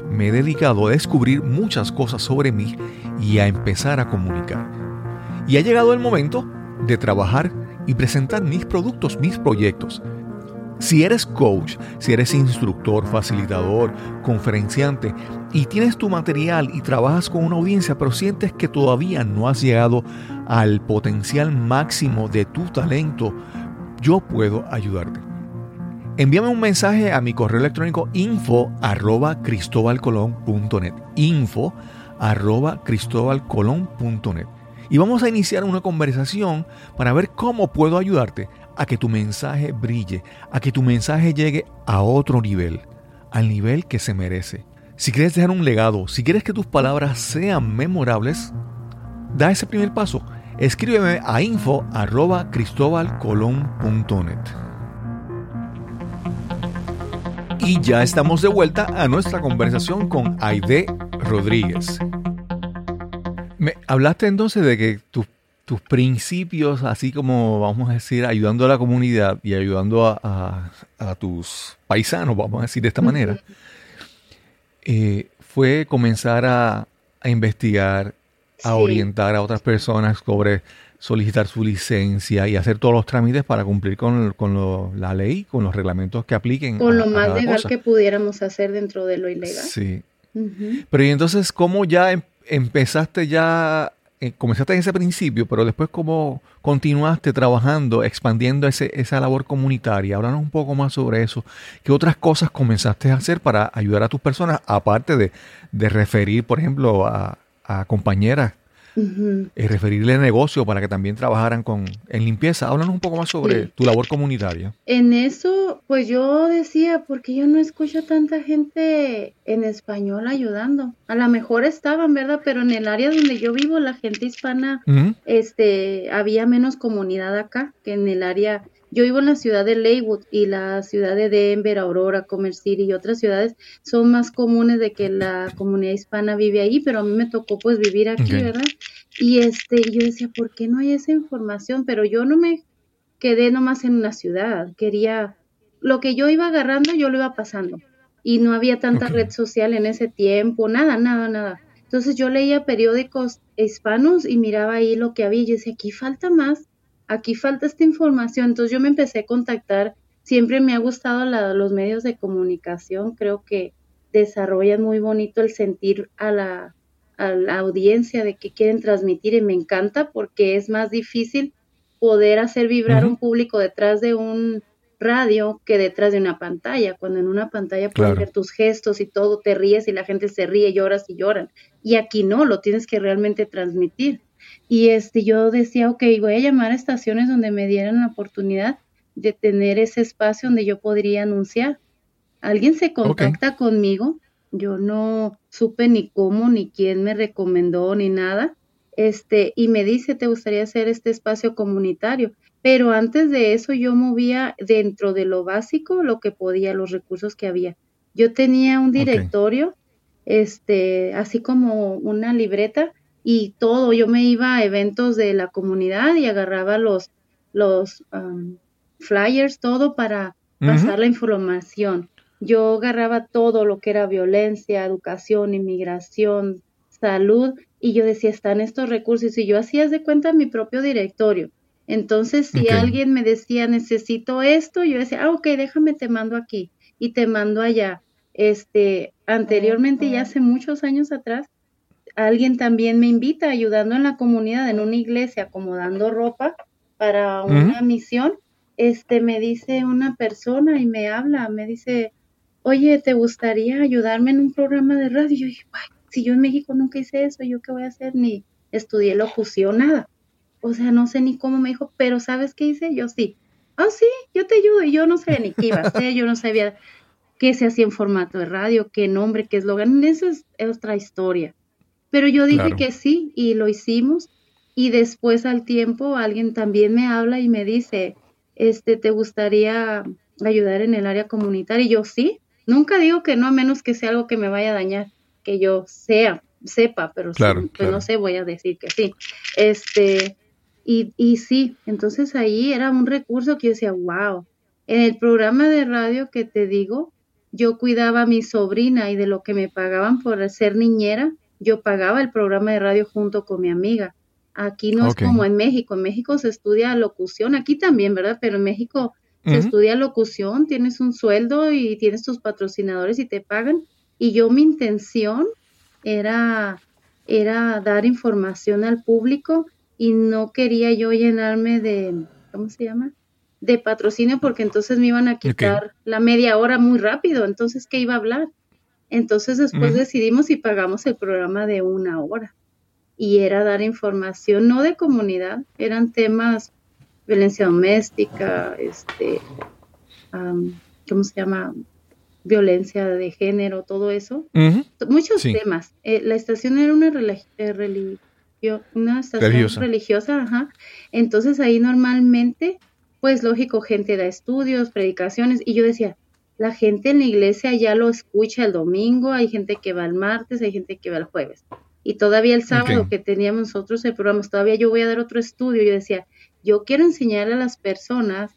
me he dedicado a descubrir muchas cosas sobre mí y a empezar a comunicar. Y ha llegado el momento de trabajar y presentar mis productos, mis proyectos. Si eres coach, si eres instructor, facilitador, conferenciante y tienes tu material y trabajas con una audiencia, pero sientes que todavía no has llegado al potencial máximo de tu talento, yo puedo ayudarte. Envíame un mensaje a mi correo electrónico info arroba info arroba cristobalcolón.net y vamos a iniciar una conversación para ver cómo puedo ayudarte a que tu mensaje brille, a que tu mensaje llegue a otro nivel, al nivel que se merece. Si quieres dejar un legado, si quieres que tus palabras sean memorables, da ese primer paso. Escríbeme a info arroba Y ya estamos de vuelta a nuestra conversación con Aide Rodríguez. Me hablaste entonces de que tus, tus principios, así como vamos a decir, ayudando a la comunidad y ayudando a, tus paisanos, vamos a decir de esta manera, eh, fue comenzar a, a investigar a orientar a otras personas sobre solicitar su licencia y hacer todos los trámites para cumplir con, la ley, con los reglamentos que apliquen. Con lo más legal que pudiéramos hacer dentro de lo ilegal. Sí. Pero y entonces, ¿cómo ya em, empezaste ya, eh, comenzaste en ese principio, pero después cómo continuaste trabajando, expandiendo ese, esa labor comunitaria? Háblanos un poco más sobre eso. ¿Qué otras cosas comenzaste a hacer para ayudar a tus personas, aparte de, de referir, por ejemplo, a, a compañeras y referirle negocio para que también trabajaran con en limpieza. Háblanos un poco más sobre tu labor comunitaria. En eso, pues yo decía, porque yo no escucho tanta gente en español ayudando. A lo mejor estaban, ¿verdad? Pero en el área donde yo vivo, la gente hispana, este, había menos comunidad acá que en el área yo vivo en la ciudad de Leywood y la ciudad de Denver, Aurora, Commerce City y otras ciudades son más comunes de que la comunidad hispana vive ahí, pero a mí me tocó pues vivir aquí, ¿verdad? Y este, yo decía, ¿por qué no hay esa información? Pero yo no me quedé nomás en una ciudad, quería, lo que yo iba agarrando, yo lo iba pasando. Y no había tanta red social en ese tiempo, nada, nada, nada. Entonces yo leía periódicos hispanos y miraba ahí lo que había y yo decía, aquí falta más aquí falta esta información. Entonces yo me empecé a contactar, siempre me ha gustado los medios de comunicación, creo que desarrollan muy bonito el sentir a la, a la audiencia de que quieren transmitir y me encanta porque es más difícil poder hacer vibrar un público detrás de un radio que detrás de una pantalla, cuando en una pantalla puedes ver tus gestos y todo, te ríes y la gente se ríe, lloras y lloran. Y aquí no, lo tienes que realmente transmitir. Y este, yo decía, ok, voy a llamar a estaciones donde me dieran la oportunidad de tener ese espacio donde yo podría anunciar. Alguien se contacta conmigo, yo no supe ni cómo, ni quién me recomendó, ni nada, este, y me dice, ¿te gustaría hacer este espacio comunitario? Pero antes de eso yo movía dentro de lo básico lo que podía, los recursos que había. Yo tenía un directorio, este, así como una libreta y todo. Yo me iba a eventos de la comunidad y agarraba los, los flyers, todo para pasar la información. Yo agarraba todo lo que era violencia, educación, inmigración, salud, y yo decía, están estos recursos, y yo hacía de cuenta mi propio directorio. Entonces, si alguien me decía, necesito esto, yo decía, ah, ok, déjame, te mando aquí y te mando allá. Este, anteriormente, ya hace muchos años atrás, alguien también me invita ayudando en la comunidad, en una iglesia, acomodando ropa para una misión. Este, me dice una persona y me habla, me dice, oye, ¿te gustaría ayudarme en un programa de radio? Y yo dije, si yo en México nunca hice eso, ¿yo qué voy a hacer? Ni estudié locución, nada o sea, no sé ni cómo me dijo, pero ¿sabes qué hice? Yo sí. Ah, sí, yo te ayudo. Y yo no sabía ni qué iba a hacer, yo no sabía qué se hacía en formato de radio, qué nombre, qué eslogan. Eso es, otra historia. Pero yo dije que sí y lo hicimos. Y después al tiempo alguien también me habla y me dice, este, ¿te gustaría ayudar en el área comunitaria? Y yo sí. Nunca digo que no, a menos que sea algo que me vaya a dañar, que yo sea, sepa, pero pues no sé, voy a decir que sí. Este, y, y sí, entonces ahí era un recurso que yo decía, wow. En el programa de radio que te digo, yo cuidaba a mi sobrina y de lo que me pagaban por ser niñera, yo pagaba el programa de radio junto con mi amiga. Aquí no es como en México. En México se estudia locución, aquí también, ¿verdad? Pero en México se estudia locución, tienes un sueldo y tienes tus patrocinadores y te pagan. Y yo mi intención era, era dar información al público y no quería yo llenarme de, ¿cómo se llama? De patrocinio porque entonces me iban a quitar la media hora muy rápido, entonces, ¿qué iba a hablar? Entonces después decidimos y pagamos el programa de una hora y era dar información, no de comunidad, eran temas violencia doméstica, este, ¿cómo se llama? Violencia de género, todo eso. Muchos temas. Eh, la estación era una religión una estación religiosa, ajá. Entonces ahí normalmente, pues lógico, gente da estudios, predicaciones, y yo decía, la gente en la iglesia ya lo escucha el domingo, hay gente que va el martes, hay gente que va el jueves. Y todavía el sábado que teníamos nosotros el programa, todavía yo voy a dar otro estudio, yo decía, yo quiero enseñar a las personas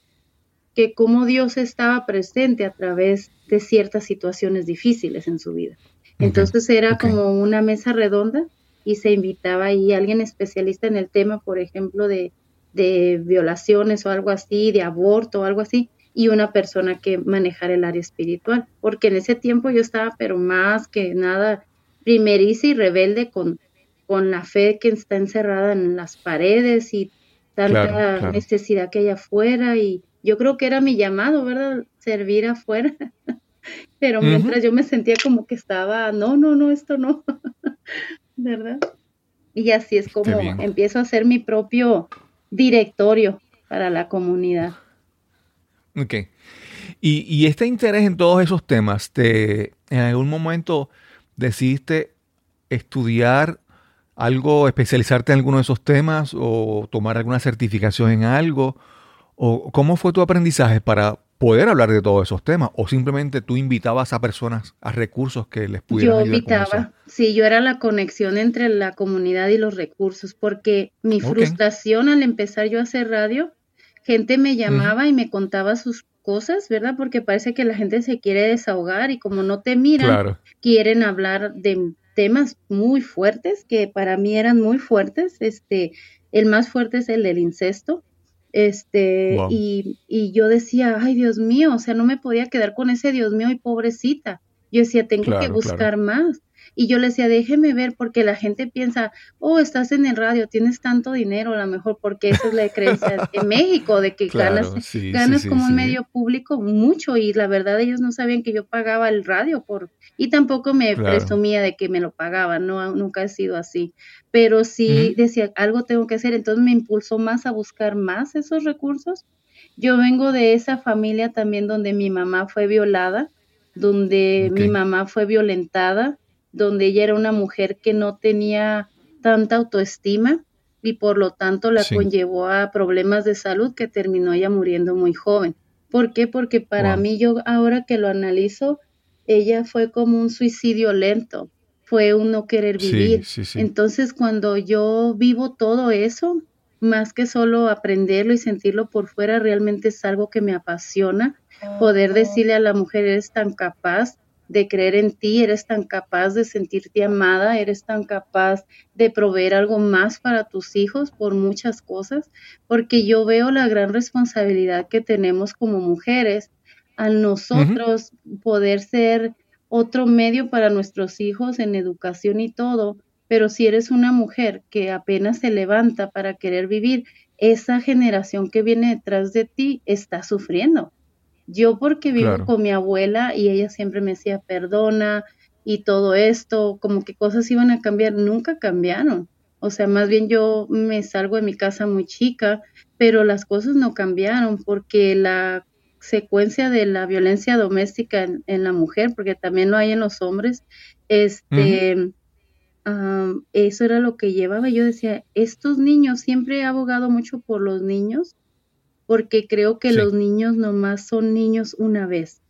que cómo Dios estaba presente a través de ciertas situaciones difíciles en su vida. Entonces era como una mesa redonda y se invitaba ahí a alguien especialista en el tema, por ejemplo, de, de violaciones o algo así, de aborto o algo así, y una persona que manejara el área espiritual, porque en ese tiempo yo estaba, pero más que nada, primeriza y rebelde con, con la fe que está encerrada en las paredes y tanta necesidad que hay afuera, y yo creo que era mi llamado, ¿verdad? Servir afuera. pero mientras yo me sentía como que estaba, no, no, no, esto no. ¿verdad? Y así es como empiezo a hacer mi propio directorio para la comunidad. Ok. Y, y, este interés en todos esos temas, te, ¿en algún momento decidiste estudiar algo, especializarte en alguno de esos temas o tomar alguna certificación en algo? ¿O cómo fue tu aprendizaje para poder hablar de todos esos temas o simplemente tú invitabas a personas a recursos que les pudieran yo invitaba sí yo era la conexión entre la comunidad y los recursos porque mi frustración al empezar yo a hacer radio gente me llamaba y me contaba sus cosas verdad porque parece que la gente se quiere desahogar y como no te miran quieren hablar de temas muy fuertes que para mí eran muy fuertes este el más fuerte es el del incesto este, y, y, yo decía, ay Dios mío, o sea, no me podía quedar con ese Dios mío y pobrecita. Yo decía, tengo que buscar más. Y yo le decía, déjeme ver, porque la gente piensa, oh, estás en el radio, tienes tanto dinero, a lo mejor porque esa es la creencia en México, de que ganas, ganas como un medio público mucho. Y la verdad, ellos no sabían que yo pagaba el radio por, y tampoco me presumía de que me lo pagaban, no, nunca he sido así. Pero sí decía, algo tengo que hacer, entonces me impulsó más a buscar más esos recursos. Yo vengo de esa familia también donde mi mamá fue violada, donde mi mamá fue violentada, donde ella era una mujer que no tenía tanta autoestima y por lo tanto la conllevó a problemas de salud que terminó ella muriendo muy joven. ¿Por qué? Porque para mí yo ahora que lo analizo, ella fue como un suicidio lento, fue un no querer vivir. Entonces cuando yo vivo todo eso, más que solo aprenderlo y sentirlo por fuera, realmente es algo que me apasiona. Poder decirle a la mujer, eres tan capaz, de creer en ti, eres tan capaz de sentirte amada, eres tan capaz de proveer algo más para tus hijos por muchas cosas, porque yo veo la gran responsabilidad que tenemos como mujeres al nosotros poder ser otro medio para nuestros hijos en educación y todo, pero si eres una mujer que apenas se levanta para querer vivir, esa generación que viene detrás de ti está sufriendo yo porque vivo con mi abuela y ella siempre me decía perdona y todo esto, como que cosas iban a cambiar, nunca cambiaron. O sea, más bien yo me salgo de mi casa muy chica, pero las cosas no cambiaron porque la secuencia de la violencia doméstica en, la mujer, porque también lo hay en los hombres, este, eso era lo que llevaba. Yo decía, estos niños, siempre he abogado mucho por los niños, porque creo que los niños nomás son niños una vez.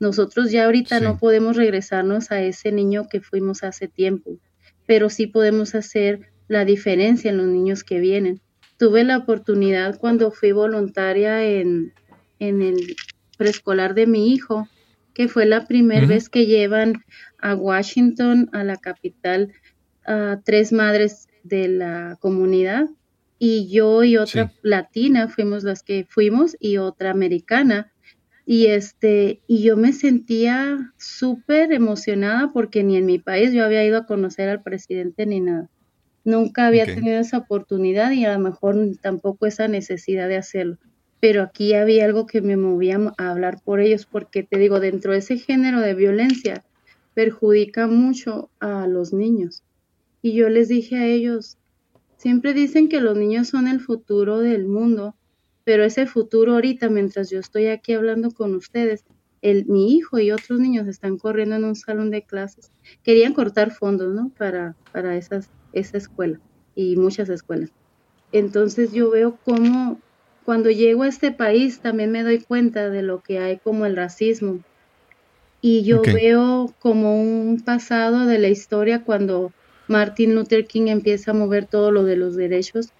Nosotros ya ahorita no podemos regresarnos a ese niño que fuimos hace tiempo, pero sí podemos hacer la diferencia en los niños que vienen. Tuve la oportunidad cuando fui voluntaria en, en el preescolar de mi hijo, que fue la primera vez que llevan a Washington, a la capital, a tres madres de la comunidad y yo y otra latina fuimos las que fuimos y otra americana. Y este, y yo me sentía súper emocionada porque ni en mi país yo había ido a conocer al presidente ni nada. Nunca había tenido esa oportunidad y a lo mejor tampoco esa necesidad de hacerlo. Pero aquí había algo que me movía a hablar por ellos porque te digo, dentro de ese género de violencia perjudica mucho a los niños. Y yo les dije a ellos, Siempre dicen que los niños son el futuro del mundo, pero ese futuro ahorita, mientras yo estoy aquí hablando con ustedes, el, mi hijo y otros niños están corriendo en un salón de clases. Querían cortar fondos, ¿no? Para, para esas, esa escuela y muchas escuelas. Entonces yo veo cómo cuando llego a este país también me doy cuenta de lo que hay como el racismo. Y yo veo como un pasado de la historia cuando Martin Luther King empieza a mover todo lo de los derechos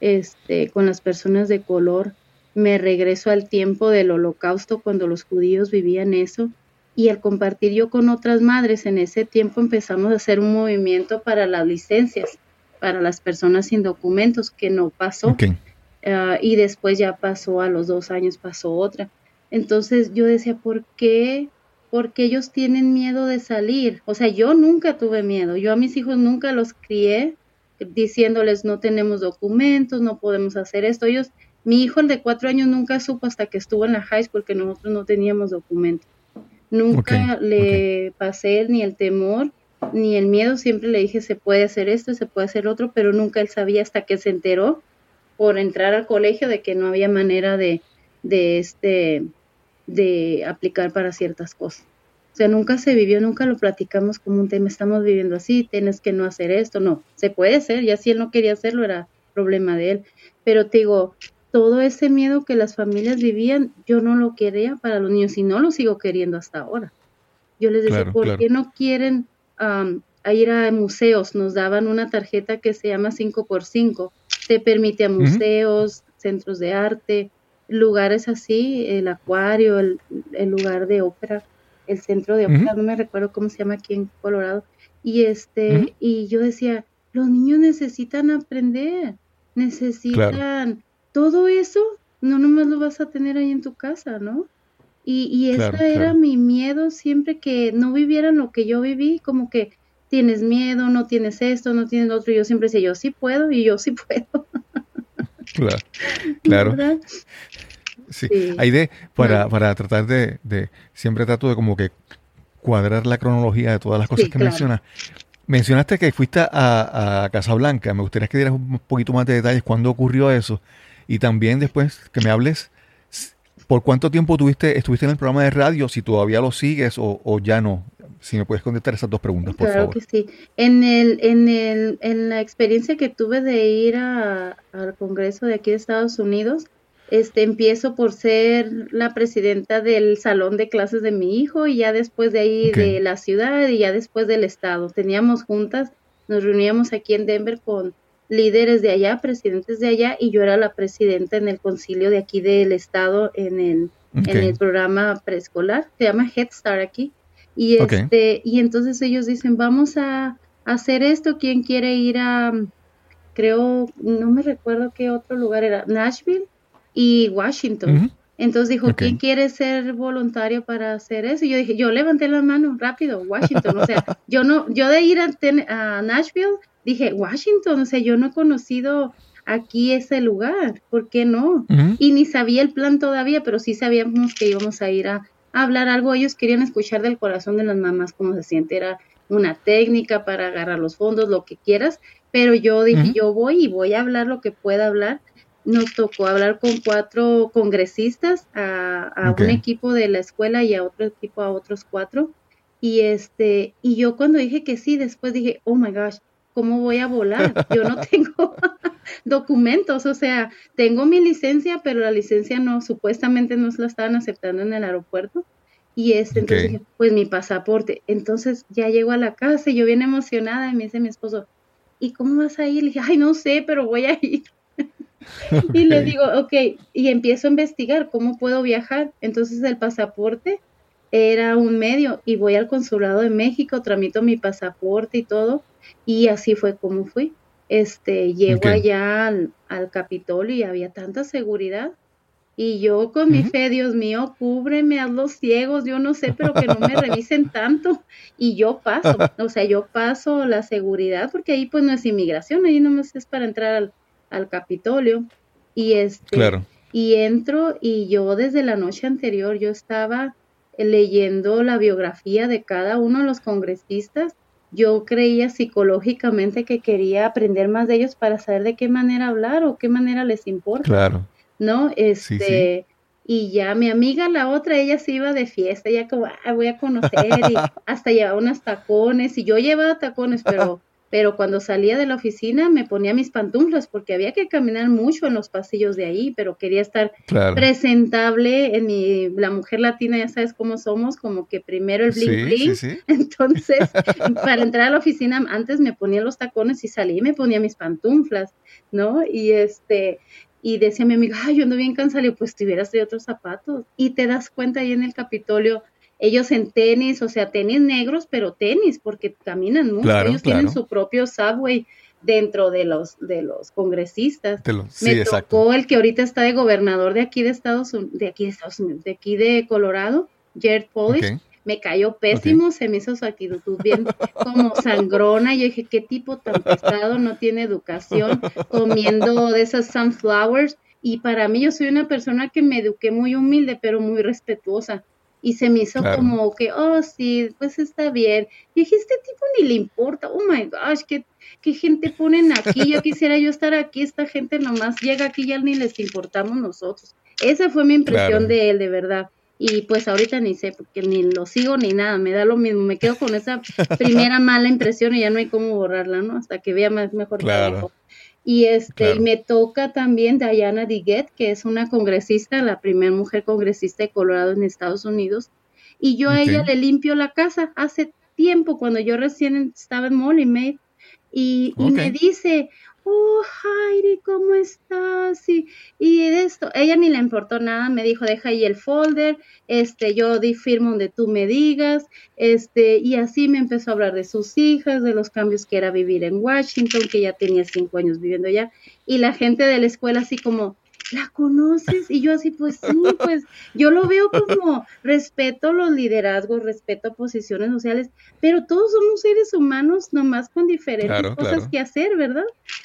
este, con las personas de color. Me regreso al tiempo del holocausto cuando los judíos vivían eso. Y al compartir yo con otras madres en ese tiempo empezamos a hacer un movimiento para las licencias, para las personas sin documentos, que no pasó. Ah, y después ya pasó, a los dos años pasó otra. Entonces yo decía, ¿por qué porque ellos tienen miedo de salir. O sea, yo nunca tuve miedo. Yo a mis hijos nunca los crié diciéndoles no tenemos documentos, no podemos hacer esto. Ellos, mi hijo el de cuatro años nunca supo hasta que estuvo en la high school que nosotros no teníamos documentos. Nunca le pasé ni el temor ni el miedo. Siempre le dije se puede hacer esto, se puede hacer otro, pero nunca él sabía hasta que se enteró por entrar al colegio de que no había manera de, de este de aplicar para ciertas cosas. O sea, nunca se vivió, nunca lo platicamos como un tema, estamos viviendo así, tienes que no hacer esto, no, se puede hacer, ya si él no quería hacerlo era problema de él. Pero te digo, todo ese miedo que las familias vivían, yo no lo quería para los niños y no lo sigo queriendo hasta ahora. Yo les decía, ¿por qué no quieren ir a museos? Nos daban una tarjeta que se llama 5x5, te permite a museos, centros de arte, lugares así, el acuario, el, lugar de ópera, el centro de ópera, no me recuerdo cómo se llama aquí en Colorado. Y este, y yo decía, los niños necesitan aprender, necesitan todo eso, no nomás lo vas a tener ahí en tu casa, ¿no? Y, y ese era mi miedo siempre que no vivieran lo que yo viví, como que tienes miedo, no tienes esto, no tienes lo otro. Y yo siempre decía, yo sí puedo y yo sí puedo. Claro, claro. Sí. Hay de, para, para tratar de, de, siempre trato de como que cuadrar la cronología de todas las cosas que mencionas. Mencionaste que fuiste a, a Casablanca. Me gustaría que dieras un poquito más de detalles cuándo ocurrió eso. Y también después que me hables por cuánto tiempo tuviste, estuviste en el programa de radio, si todavía lo sigues o, o ya no. Si me puedes contestar esas dos preguntas, por favor. Claro que sí. En, el, en, el, en la experiencia que tuve de ir a, al Congreso de aquí de Estados Unidos, este, empiezo por ser la presidenta del salón de clases de mi hijo y ya después de ahí de la ciudad y ya después del estado. Teníamos juntas, nos reuníamos aquí en Denver con líderes de allá, presidentes de allá y yo era la presidenta en el concilio de aquí del estado en el, en el programa preescolar. Se llama Head Start aquí. Y, este, y entonces ellos dicen, vamos a hacer esto, ¿quién quiere ir a, creo, no me recuerdo qué otro lugar era, Nashville y Washington? Entonces dijo, ¿quién quiere ser voluntario para hacer eso? Y yo dije, yo levanté la mano rápido, Washington. O sea, yo no, yo de ir a, a, Nashville, dije, Washington, o sea, yo no he conocido aquí ese lugar, ¿por qué no? Y ni sabía el plan todavía, pero sí sabíamos que íbamos a ir a hablar algo, ellos querían escuchar del corazón de las mamás cómo se siente, era una técnica para agarrar los fondos, lo que quieras, pero yo dije, yo voy y voy a hablar lo que pueda hablar. Nos tocó hablar con cuatro congresistas, a, un equipo de la escuela y a otro equipo, a otros cuatro. Y este, y yo cuando dije que sí, después dije, oh my gosh, ¿cómo voy a volar? Yo no tengo documentos, o sea, tengo mi licencia, pero la licencia no, supuestamente no se la estaban aceptando en el aeropuerto. Y este, entonces dije, pues mi pasaporte. Entonces ya llego a la casa y yo bien emocionada y me dice mi esposo, ¿y cómo vas a ir? Le dije, ay, no sé, pero voy a ir. y le digo, ok, y empiezo a investigar cómo puedo viajar. Entonces el pasaporte era un medio y voy al consulado de México, tramito mi pasaporte y todo y así fue como fui. Este, llego allá al, Capitolio y había tanta seguridad. Y yo con mi fe, Dios mío, cúbreme a los ciegos, yo no sé, pero que no me revisen tanto. Y yo paso, o sea, yo paso la seguridad, porque ahí pues no es inmigración, ahí nomás es para entrar al, al Capitolio. Y este, claro. y entro y yo desde la noche anterior yo estaba leyendo la biografía de cada uno de los congresistas yo creía psicológicamente que quería aprender más de ellos para saber de qué manera hablar o qué manera les importa. Claro. ¿No? Este, y ya mi amiga, la otra, ella se iba de fiesta, ya como, ah, voy a conocer, y hasta llevaba unos tacones, y yo llevaba tacones, pero pero cuando salía de la oficina me ponía mis pantuflas porque había que caminar mucho en los pasillos de ahí, pero quería estar presentable en mi, la mujer latina, ya sabes cómo somos, como que primero el bling bling. Entonces, para entrar a la oficina antes me ponía los tacones y salí y me ponía mis pantuflas, ¿no? Y este, y decía mi amiga, ay, yo ando bien cansada, y pues tuvieras de otros zapatos. Y te das cuenta ahí en el Capitolio, ellos en tenis, o sea, tenis negros, pero tenis, porque caminan mucho. ellos tienen su propio subway dentro de los de los congresistas. Me tocó el que ahorita está de gobernador de aquí de Estados Unidos, de aquí de Estados Unidos, de aquí de Colorado, Jared Polish. Me cayó pésimo, se me hizo su actitud bien como sangrona. Yo dije, qué tipo tan pesado, no tiene educación, comiendo de esas sunflowers. Y para mí, yo soy una persona que me eduqué muy humilde, pero muy respetuosa y se me hizo como que, oh, sí, pues está bien. Y dije, este tipo ni le importa, oh my gosh, qué, qué gente ponen aquí, yo quisiera yo estar aquí, esta gente nomás llega aquí ya ni les importamos nosotros. Esa fue mi impresión de él, de verdad. Y pues ahorita ni sé, porque ni lo sigo ni nada, me da lo mismo, me quedo con esa primera mala impresión y ya no hay cómo borrarla, ¿no? Hasta que vea más mejor. Claro. Y este, me toca también Diana Diguet, que es una congresista, la primera mujer congresista de Colorado en Estados Unidos. Y yo a ella le limpio la casa hace tiempo, cuando yo recién estaba en Molly Maid. Y, y me dice, oh, Heidi, ¿cómo estás? Y, y esto, ella ni le importó nada, me dijo, deja ahí el folder, este, yo di firmo donde tú me digas, este, y así me empezó a hablar de sus hijas, de los cambios que era vivir en Washington, que ya tenía cinco años viviendo allá, y la gente de la escuela así como, ¿la conoces? Y yo así, pues sí, pues yo lo veo como respeto los liderazgos, respeto posiciones sociales, pero todos somos seres humanos nomás con diferentes cosas que hacer, ¿verdad?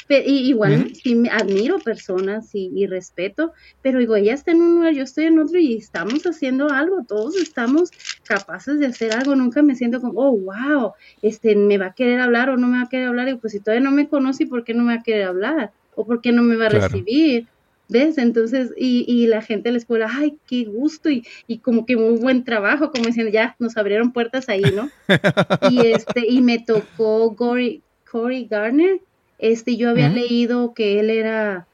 y, igual sí, admiro personas y, respeto, pero digo, ella está en un lugar, yo estoy en otro y estamos haciendo algo, todos estamos capaces de hacer algo, nunca me siento como, oh, wow, este, me va a querer hablar o no me va a querer hablar, y pues si todavía no me conoce, ¿por qué no me va a querer hablar? ¿O por qué no me va a recibir? ¿Ves? Entonces, y, y la gente les la ay, qué gusto, y, y como que muy buen trabajo, como diciendo, ya, nos abrieron puertas ahí, ¿no? y este, y me tocó Corey, Corey Garner, este, yo había leído que él era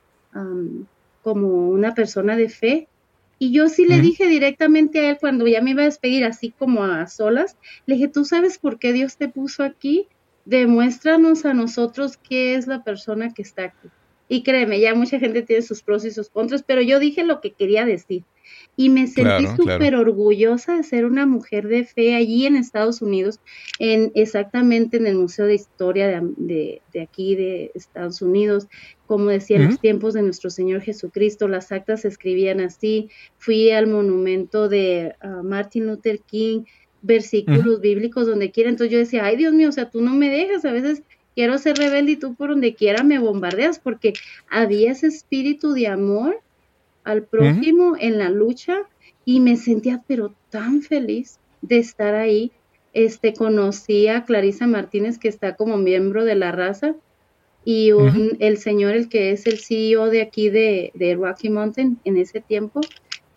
como una persona de fe, y yo sí le dije directamente a él cuando ya me iba a despedir, así como a solas, le dije, ¿tú sabes por qué Dios te puso aquí? Demuéstranos a nosotros qué es la persona que está aquí. Y créeme, ya mucha gente tiene sus pros y sus contras, pero yo dije lo que quería decir. Y me sentí súper orgullosa de ser una mujer de fe allí en Estados Unidos, en exactamente en el Museo de Historia de, aquí de Estados Unidos. Como decía, en los tiempos de nuestro Señor Jesucristo, las actas se escribían así. Fui al monumento de ah, Martin Luther King, versículos bíblicos donde quiera. Entonces yo decía, ay Dios mío, o sea, tú no me dejas. A veces quiero ser rebelde y tú por donde quiera me bombardeas porque había ese espíritu de amor al prójimo en la lucha y me sentía pero tan feliz de estar ahí. Este conocí a Clarisa Martínez que está como miembro de la raza y el señor el que es el CEO de aquí de, de, Rocky Mountain en ese tiempo,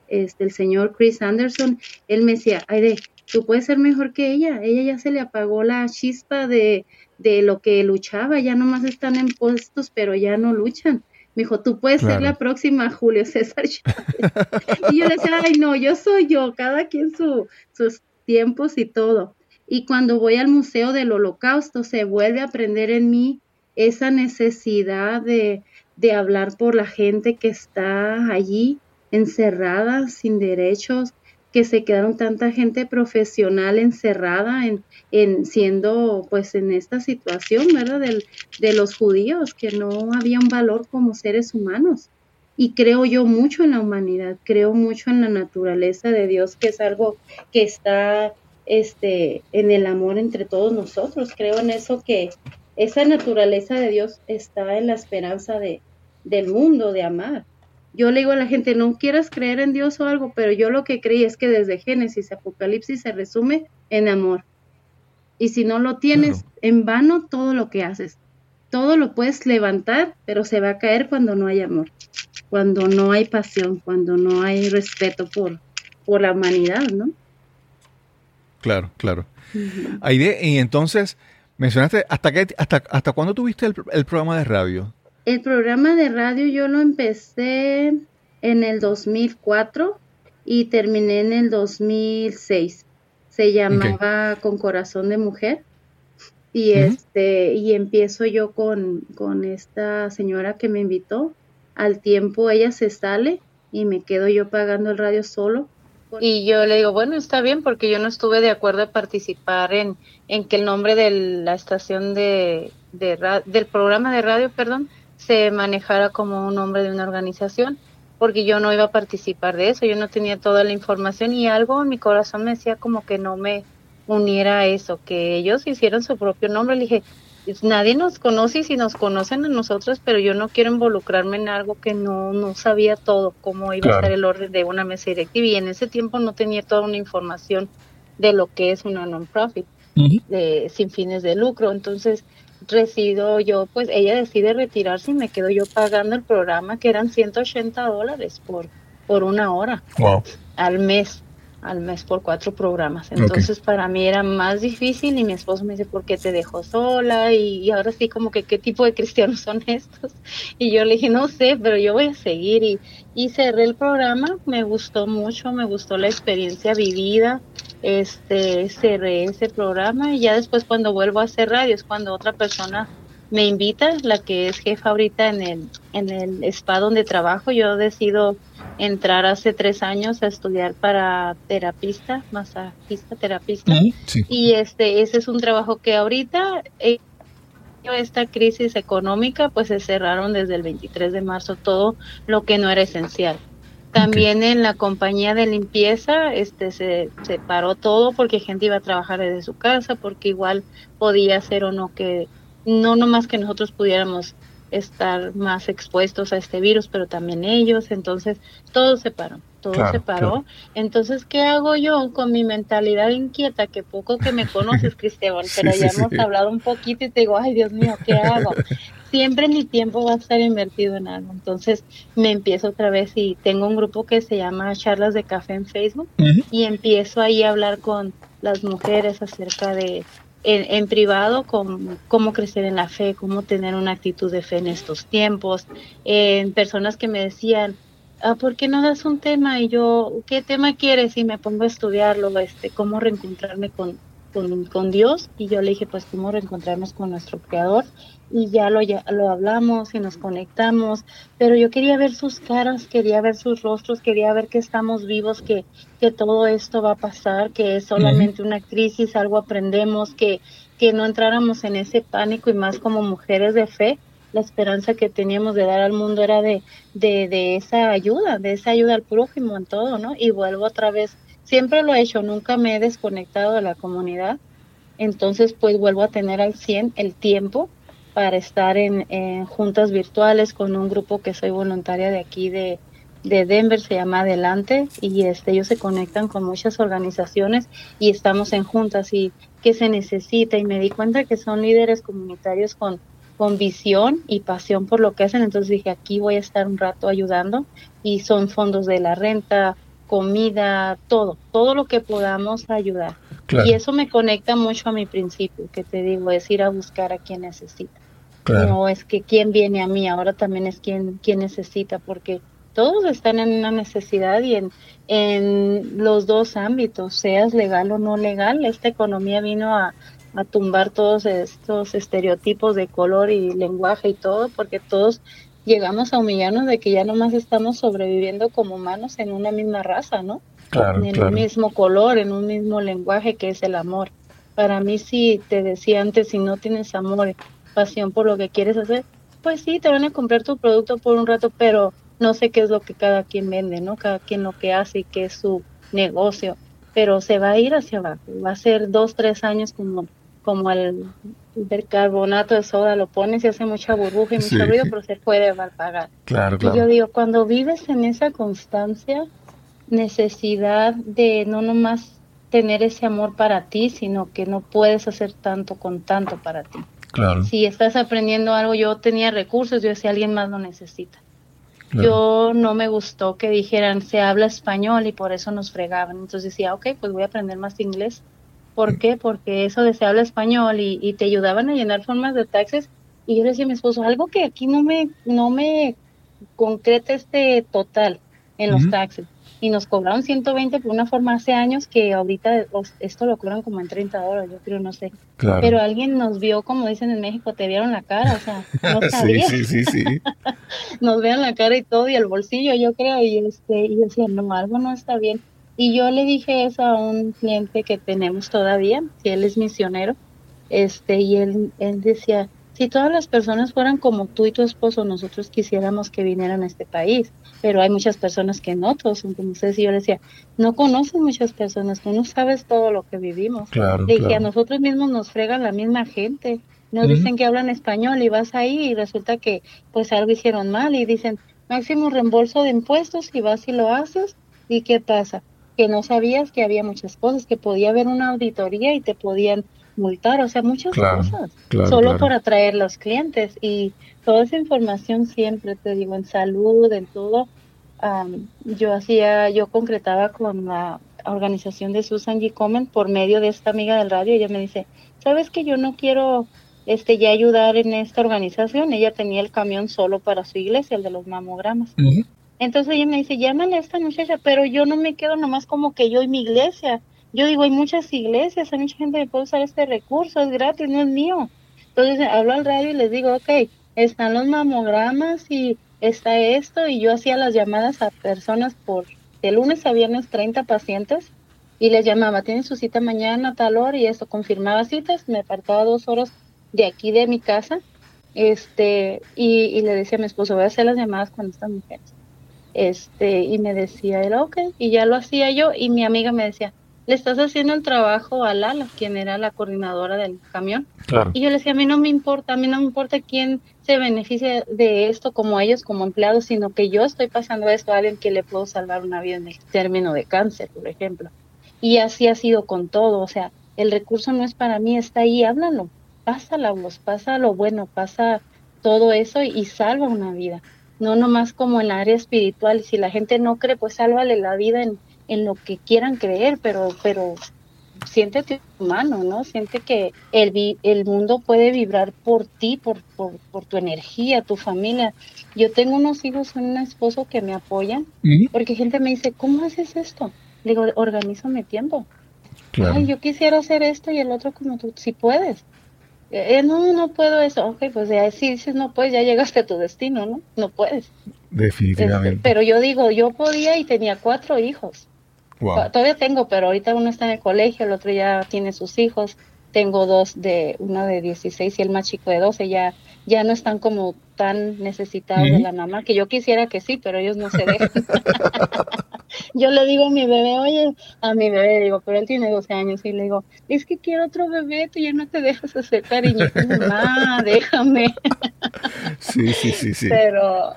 este el señor Chris Anderson, él me decía, Aire, tú puedes ser mejor que ella, ella ya se le apagó la chispa de, de lo que luchaba, ya nomás están en puestos, pero ya no luchan. Me dijo, tú puedes ser la próxima Julio César Chávez. y yo le decía, ay, no, yo soy yo, cada quien su, sus tiempos y todo. Y cuando voy al Museo del Holocausto, se vuelve a aprender en mí esa necesidad de, de hablar por la gente que está allí encerrada, sin derechos, que se quedaron tanta gente profesional encerrada en, en siendo pues en esta situación, ¿verdad? Del, de los judíos, que no había un valor como seres humanos. Y creo yo mucho en la humanidad, creo mucho en la naturaleza de Dios, que es algo que está este, en el amor entre todos nosotros. Creo en eso que esa naturaleza de Dios está en la esperanza de, del mundo, de amar yo le digo a la gente, no quieras creer en Dios o algo, pero yo lo que creí es que desde Génesis, Apocalipsis se resume en amor. Y si no lo tienes, en vano todo lo que haces. Todo lo puedes levantar, pero se va a caer cuando no hay amor, cuando no hay pasión, cuando no hay respeto por, por la humanidad, ¿no? Claro, claro. y entonces, mencionaste, ¿hasta, qué, hasta, hasta cuándo tuviste el programa de radio? El programa de radio yo lo empecé en el 2004 y terminé en el 2006. Se llamaba Con Corazón de Mujer. Y este, y empiezo yo con, con esta señora que me invitó. Al tiempo ella se sale y me quedo yo pagando el radio solo. Y yo le digo, bueno, está bien, porque yo no estuve de acuerdo a participar en, en que el nombre de la estación de, de del programa de radio, perdón, se manejara como un nombre de una organización, porque yo no iba a participar de eso, yo no tenía toda la información y algo en mi corazón me decía como que no me uniera a eso, que ellos hicieron su propio nombre. Le dije, pues, nadie nos conoce y si nos conocen a nosotros, pero yo no quiero involucrarme en algo que no, no sabía todo, cómo iba a ser el orden de una mesa directiva. Y en ese tiempo no tenía toda una información de lo que es una non-profit, de, sin fines de lucro. Entonces, resido yo, pues ella decide retirarse y me quedo yo pagando el programa que eran 180 dólares por, por una hora al mes, al mes por cuatro programas. Entonces para mí era más difícil y mi esposo me dice, ¿por qué te dejó sola? Y, ahora sí como que, ¿qué tipo de cristianos son estos? Y yo le dije, no sé, pero yo voy a seguir y, y cerré el programa, me gustó mucho, me gustó la experiencia vivida este cerré ese programa y ya después cuando vuelvo a hacer radio es cuando otra persona me invita, la que es jefa ahorita en el, en el spa donde trabajo. Yo decido entrar hace tres años a estudiar para terapista, masajista, terapista. Y este, ese es un trabajo que ahorita esta crisis económica, pues se cerraron desde el 23 de marzo todo lo que no era esencial. También en la compañía de limpieza este se, se paró todo porque gente iba a trabajar desde su casa, porque igual podía ser o no que no nomás que nosotros pudiéramos estar más expuestos a este virus, pero también ellos, entonces todo se paró, todo se paró. Entonces, ¿qué hago yo con mi mentalidad inquieta, que poco que me conoces, Cristóbal, pero ya hemos hablado un poquito y te digo, ay Dios mío, ¿qué hago? Siempre mi tiempo va a estar invertido en algo, entonces me empiezo otra vez y tengo un grupo que se llama Charlas de Café en Facebook y empiezo ahí a hablar con las mujeres acerca de en, privado cómo, cómo, crecer en la fe, cómo tener una actitud de fe en estos tiempos, en personas que me decían, ¿por qué no das un tema? Y yo, ¿qué tema quieres? Y me pongo a estudiarlo, este, cómo reencontrarme con, con, con Dios. Y yo le dije, pues, cómo reencontrarnos con nuestro Creador y ya lo, ya lo hablamos y nos conectamos, pero yo quería ver sus caras, quería ver sus rostros, quería ver que estamos vivos, que, que todo esto va a pasar, que es solamente una crisis, algo aprendemos, que, que no entráramos en ese pánico y más como mujeres de fe, la esperanza que teníamos de dar al mundo era de, de, de esa ayuda, de esa ayuda al prójimo en todo, ¿no? Y vuelvo otra vez, siempre lo he hecho, nunca me he desconectado de la comunidad, entonces pues vuelvo a tener al 100 el tiempo para estar en, juntas virtuales con un grupo que soy voluntaria de aquí de, de Denver, se llama Adelante, y este, ellos se conectan con muchas organizaciones y estamos en juntas y qué se necesita. Y me di cuenta que son líderes comunitarios con, con visión y pasión por lo que hacen. Entonces dije, aquí voy a estar un rato ayudando y son fondos de la renta, comida, todo, todo lo que podamos ayudar. Y eso me conecta mucho a mi principio, que te digo, es ir a buscar a quien necesita. No es que quien viene a mí, ahora también es quien, quien necesita, porque todos están en una necesidad y en, en los dos ámbitos, seas legal o no legal. Esta economía vino a, a tumbar todos estos estereotipos de color y lenguaje y todo, porque todos llegamos a humillarnos de que ya nomás estamos sobreviviendo como humanos en una misma raza, ¿no? en un mismo color, en un mismo lenguaje que es el amor. Para mí, si te decía antes, si no tienes amor, pasión por lo que quieres hacer, pues sí, te van a comprar tu producto por un rato, pero no sé qué es lo que cada quien vende, ¿no? Cada quien lo que hace y qué es su negocio, pero se va a ir hacia abajo. Va a ser dos, tres años como, como el carbonato de soda, lo pones y hace mucha burbuja y mucho ruido, pero se puede pagar. Claro, claro. Y yo digo, cuando vives en esa constancia, necesidad de no nomás tener ese amor para ti, sino que no puedes hacer tanto con tanto para ti. Claro. Si estás aprendiendo algo, yo tenía recursos, yo decía, alguien más lo necesita. Yo no me gustó que dijeran, se habla español y por eso nos fregaban. Entonces decía, ok, pues voy a aprender más inglés. ¿Por qué? Porque eso de se habla español y, y te ayudaban a llenar formas de taxes. Y yo le decía a mi esposo, algo que aquí no me, no me concreta este total en los taxes y nos cobraron 120 por una forma hace años que ahorita esto lo cobran como en 30 horas, yo creo, no sé. Pero alguien nos vio, como dicen en México, te vieron la cara, o sea, no sabía. sí, sí, sí, sí. nos vieron la cara y todo y el bolsillo, yo creo, y este y decía, no, algo no está bien. Y yo le dije eso a un cliente que tenemos todavía, que él es misionero, este y él él decía, si todas las personas fueran como tú y tu esposo, nosotros quisiéramos que vinieran a este país pero hay muchas personas que no, todos son como ustedes. Y yo decía, no conocen muchas personas, tú no sabes todo lo que vivimos. Claro, Dije, a nosotros mismos nos fregan la misma gente. Nos dicen que hablan español y vas ahí y resulta que pues algo hicieron mal y dicen, máximo reembolso de impuestos y vas y lo haces. ¿Y qué pasa? Que no sabías que había muchas cosas, que podía haber una auditoría y te podían multar, o sea, muchas cosas, solo por atraer los clientes. Y toda esa información siempre, te digo, en salud, en todo, yo hacía, yo concretaba con la organización de Susan G. Komen por medio de esta amiga del radio, ella me dice, sabes que yo no quiero este ya ayudar en esta organización, ella tenía el camión solo para su iglesia, el de los mamogramas. Entonces ella me dice, llámale a esta muchacha, pero yo no me quedo nomás como que yo y mi iglesia, yo digo, hay muchas iglesias, hay mucha gente que puede usar este recurso, es gratis, no es mío. Entonces hablo al radio y les digo, ok, están los mamogramas y está esto, y yo hacía las llamadas a personas por de lunes a viernes 30 pacientes y les llamaba, tienen su cita mañana tal hora y esto, confirmaba citas, me apartaba dos horas de aquí de mi casa, este, y, le decía a mi esposo, voy a hacer las llamadas con estas mujeres. Este, y me decía él, ok, y ya lo hacía yo, y mi amiga me decía, le estás haciendo el trabajo a Lala, quien era la coordinadora del camión. Y yo le decía, a mí no me importa, a mí no me importa quién se beneficia de esto como ellos, como empleados, sino que yo estoy pasando esto a alguien que le puedo salvar una vida en el término de cáncer, por ejemplo. Y así ha sido con todo, o sea, el recurso no es para mí, está ahí, háblalo, pásala, pasa lo bueno, pasa todo eso y, salva una vida. No nomás como en el área espiritual, y si la gente no cree, pues sálvale la vida en, en lo que quieran creer, pero, pero siéntete humano, ¿no? Siente que el, el mundo puede vibrar por ti, por, por, por, tu energía, tu familia. Yo tengo unos hijos y un esposo que me apoyan, porque gente me dice, ¿cómo haces esto? digo, organizo mi tiempo. Ay, yo quisiera hacer esto y el otro como tú, si puedes. Eh, no, no puedo eso. Ok, pues ya si dices no puedes, ya llegaste a tu destino, ¿no? No puedes. Definitivamente. Este, pero yo digo, yo podía y tenía cuatro hijos. Todavía tengo, pero ahorita uno está en el colegio, el otro ya tiene sus hijos. Tengo dos de, uno de 16 y el más chico de 12, ya, ya no están como tan necesitados de la mamá, que yo quisiera que sí, pero ellos no se dejan. yo le digo a mi bebé, oye, a mi bebé, digo, pero él tiene 12 años y le digo, es que quiero otro bebé, tú ya no te dejas hacer cariño. Mamá, déjame. sí, sí, sí, sí. Pero,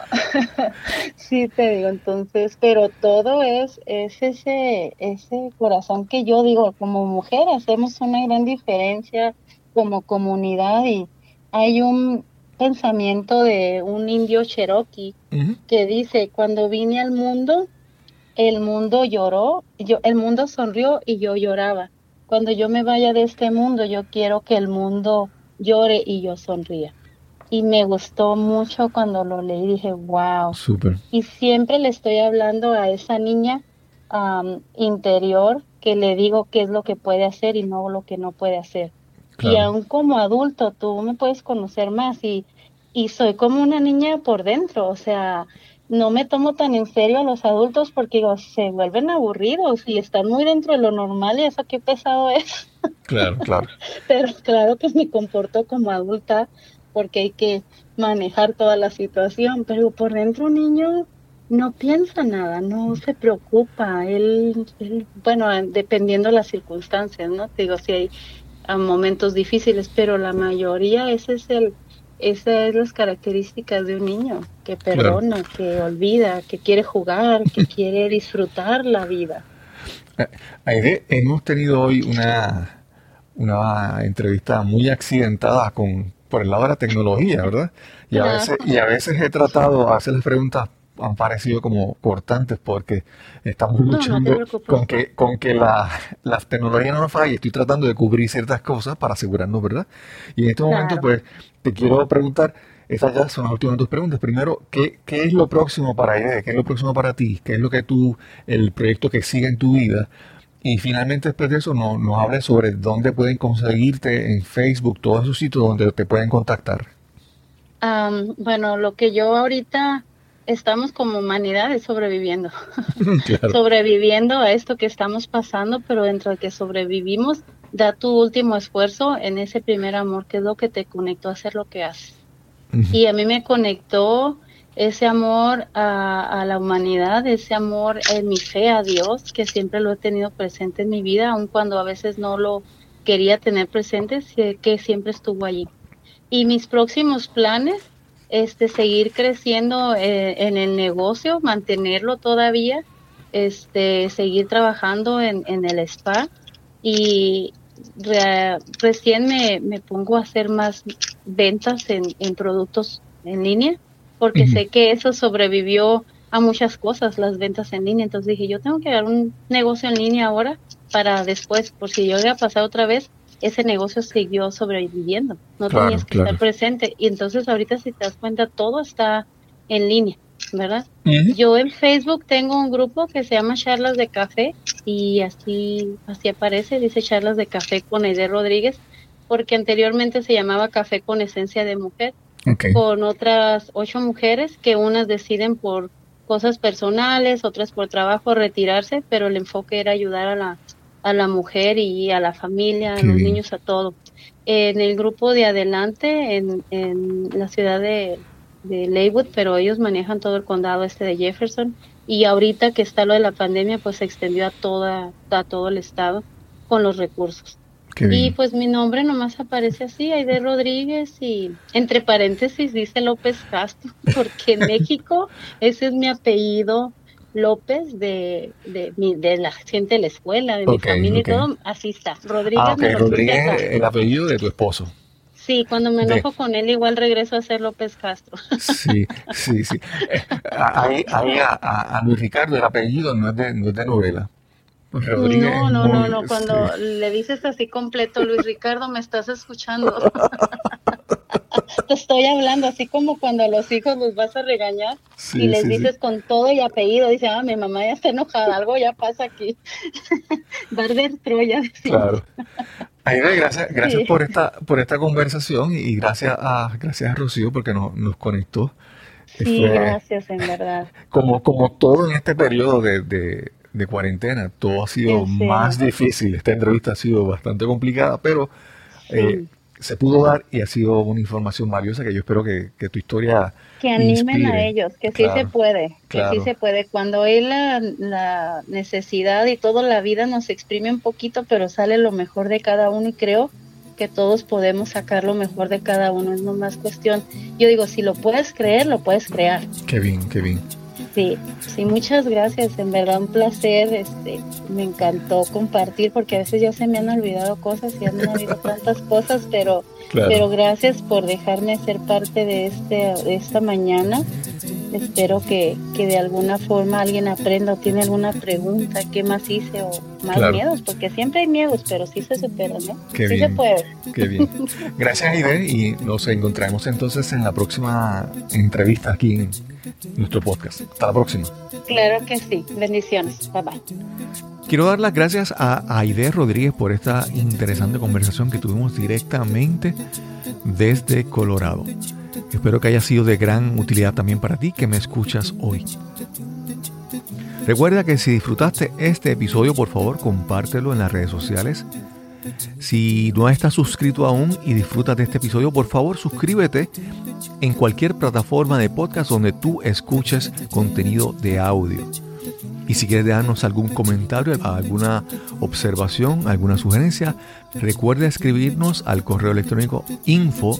sí te digo, entonces, pero todo es, es ese, ese corazón que yo digo, como mujer hacemos una gran diferencia como comunidad y hay un pensamiento de un indio cherokee que dice, cuando vine al mundo, el mundo lloró, yo, el mundo sonrió y yo lloraba. Cuando yo me vaya de este mundo, yo quiero que el mundo llore y yo sonría. Y me gustó mucho cuando lo leí, dije, wow. Súper. Y siempre le estoy hablando a esa niña interior que le digo qué es lo que puede hacer y no lo que no puede hacer. Y aún como adulto, tú me puedes conocer más y, y soy como una niña por dentro, o sea, no me tomo tan en serio a los adultos porque se vuelven aburridos y están muy dentro de lo normal y eso qué pesado es. Claro, claro. Pero claro que me comporto como adulta porque hay que manejar toda la situación, pero por dentro un niño no piensa nada, no se preocupa, él, bueno, dependiendo de las circunstancias, ¿no? Te digo, si hay momentos difíciles, pero la mayoría ese es el esas es las características de un niño, que perdona, que olvida, que quiere jugar, que quiere disfrutar la vida. Hemos tenido hoy una, una entrevista muy accidentada con por el lado de la tecnología, ¿verdad? Y a, veces, y a veces he tratado de hacer las preguntas han parecido como cortantes porque estamos luchando con que con que la, la, tecnología no nos falle. Estoy tratando de cubrir ciertas cosas para asegurarnos, ¿verdad? Y en este momento, pues, te quiero preguntar, esas ya son las últimas dos preguntas. Primero, ¿qué, qué es lo próximo para ella? ¿Qué es lo próximo para ti? ¿Qué es lo que tú, el proyecto que sigue en tu vida? Y finalmente, después de eso, nos, nos hables sobre dónde pueden conseguirte en Facebook, todos esos sitios donde te pueden contactar. bueno, lo que yo ahorita estamos como humanidad sobreviviendo, sobreviviendo a esto que estamos pasando, pero dentro de que sobrevivimos, da tu último esfuerzo en ese primer amor, que es lo que te conectó a hacer lo que haces. Y a mí me conectó ese amor a, la humanidad, ese amor en mi fe a Dios, que siempre lo he tenido presente en mi vida, aun cuando a veces no lo quería tener presente, que siempre estuvo allí. Y mis próximos planes este, seguir creciendo eh, en el negocio, mantenerlo todavía, este, seguir trabajando en, el spa y recién me, me, pongo a hacer más ventas en, productos en línea porque sé que eso sobrevivió a muchas cosas, las ventas en línea. Entonces dije, yo tengo que dar un negocio en línea ahora para después, por si yo voy a pasar otra vez, ese negocio siguió sobreviviendo, no tenías que estar presente. Y entonces ahorita si te das cuenta, todo está en línea, ¿verdad? Yo en Facebook tengo un grupo que se llama Charlas de Café y así, así aparece, dice Charlas de Café con Aide Rodríguez, porque anteriormente se llamaba Café con Esencia de Mujer, con otras ocho mujeres que unas deciden por cosas personales, otras por trabajo retirarse, pero el enfoque era ayudar a la a la mujer y a la familia, a los niños, a todo. En el grupo de adelante, en, en la ciudad de, de Leywood, pero ellos manejan todo el condado este de Jefferson y ahorita que está lo de la pandemia, pues se extendió a toda a todo el estado con los recursos. y pues mi nombre nomás aparece así, Aide Rodríguez y entre paréntesis dice López Castro, porque en México ese es mi apellido López de, de, mi, de la gente de la escuela, de mi familia y todo, así está. Rodríguez. Ah, Rodríguez el apellido de tu esposo. Sí, cuando me enojo con él, igual regreso a ser López Castro. Sí, sí, sí. Eh, ahí, ahí a, a, Luis Ricardo el apellido no es de, no es de novela. no, no, no, no. Cuando le dices así completo, Luis Ricardo, me estás escuchando. Te estoy hablando así como cuando a los hijos los vas a regañar y les dices con todo y apellido, dice, ah, mi mamá ya está enojada, algo ya pasa aquí. Barber Troya. Claro. Aide, gracias, gracias por esta, por esta conversación y gracias a, gracias a Rocío porque nos, nos conectó. Sí, gracias, en verdad. Como, como todo en este periodo de, de, cuarentena, todo ha sido más difícil. Esta entrevista ha sido bastante complicada, pero eh, se pudo dar y ha sido una información valiosa que yo espero que, que tu historia que animen a ellos que sí se puede que sí se puede. Cuando hay la, la, necesidad y toda la vida nos exprime un poquito pero sale lo mejor de cada uno y creo que todos podemos sacar lo mejor de cada uno es más cuestión. Yo digo si lo puedes creer lo puedes crear. Qué bien qué bien Sí, sí, muchas gracias, en verdad un placer, este, me encantó compartir porque a veces ya se me han olvidado cosas y han habido tantas cosas, pero, pero gracias por dejarme ser parte de este, de esta mañana. Espero que, que de alguna forma alguien aprenda o tiene alguna pregunta, qué más hice o más miedos, porque siempre hay miedos, pero sí se superan, ¿no? Qué sí se puede. Qué bien. Gracias, Ide, y nos encontraremos entonces en la próxima entrevista aquí en nuestro podcast. Hasta la próxima. Claro que sí. Bendiciones. Bye bye. Quiero dar las gracias a Aide Rodríguez por esta interesante conversación que tuvimos directamente desde Colorado. Espero que haya sido de gran utilidad también para ti que me escuchas hoy. Recuerda que si disfrutaste este episodio, por favor, compártelo en las redes sociales. Si no estás suscrito aún y disfrutas de este episodio, por favor, suscríbete en cualquier plataforma de podcast donde tú escuches contenido de audio. Y si quieres darnos algún comentario, alguna observación, alguna sugerencia, recuerda escribirnos al correo electrónico info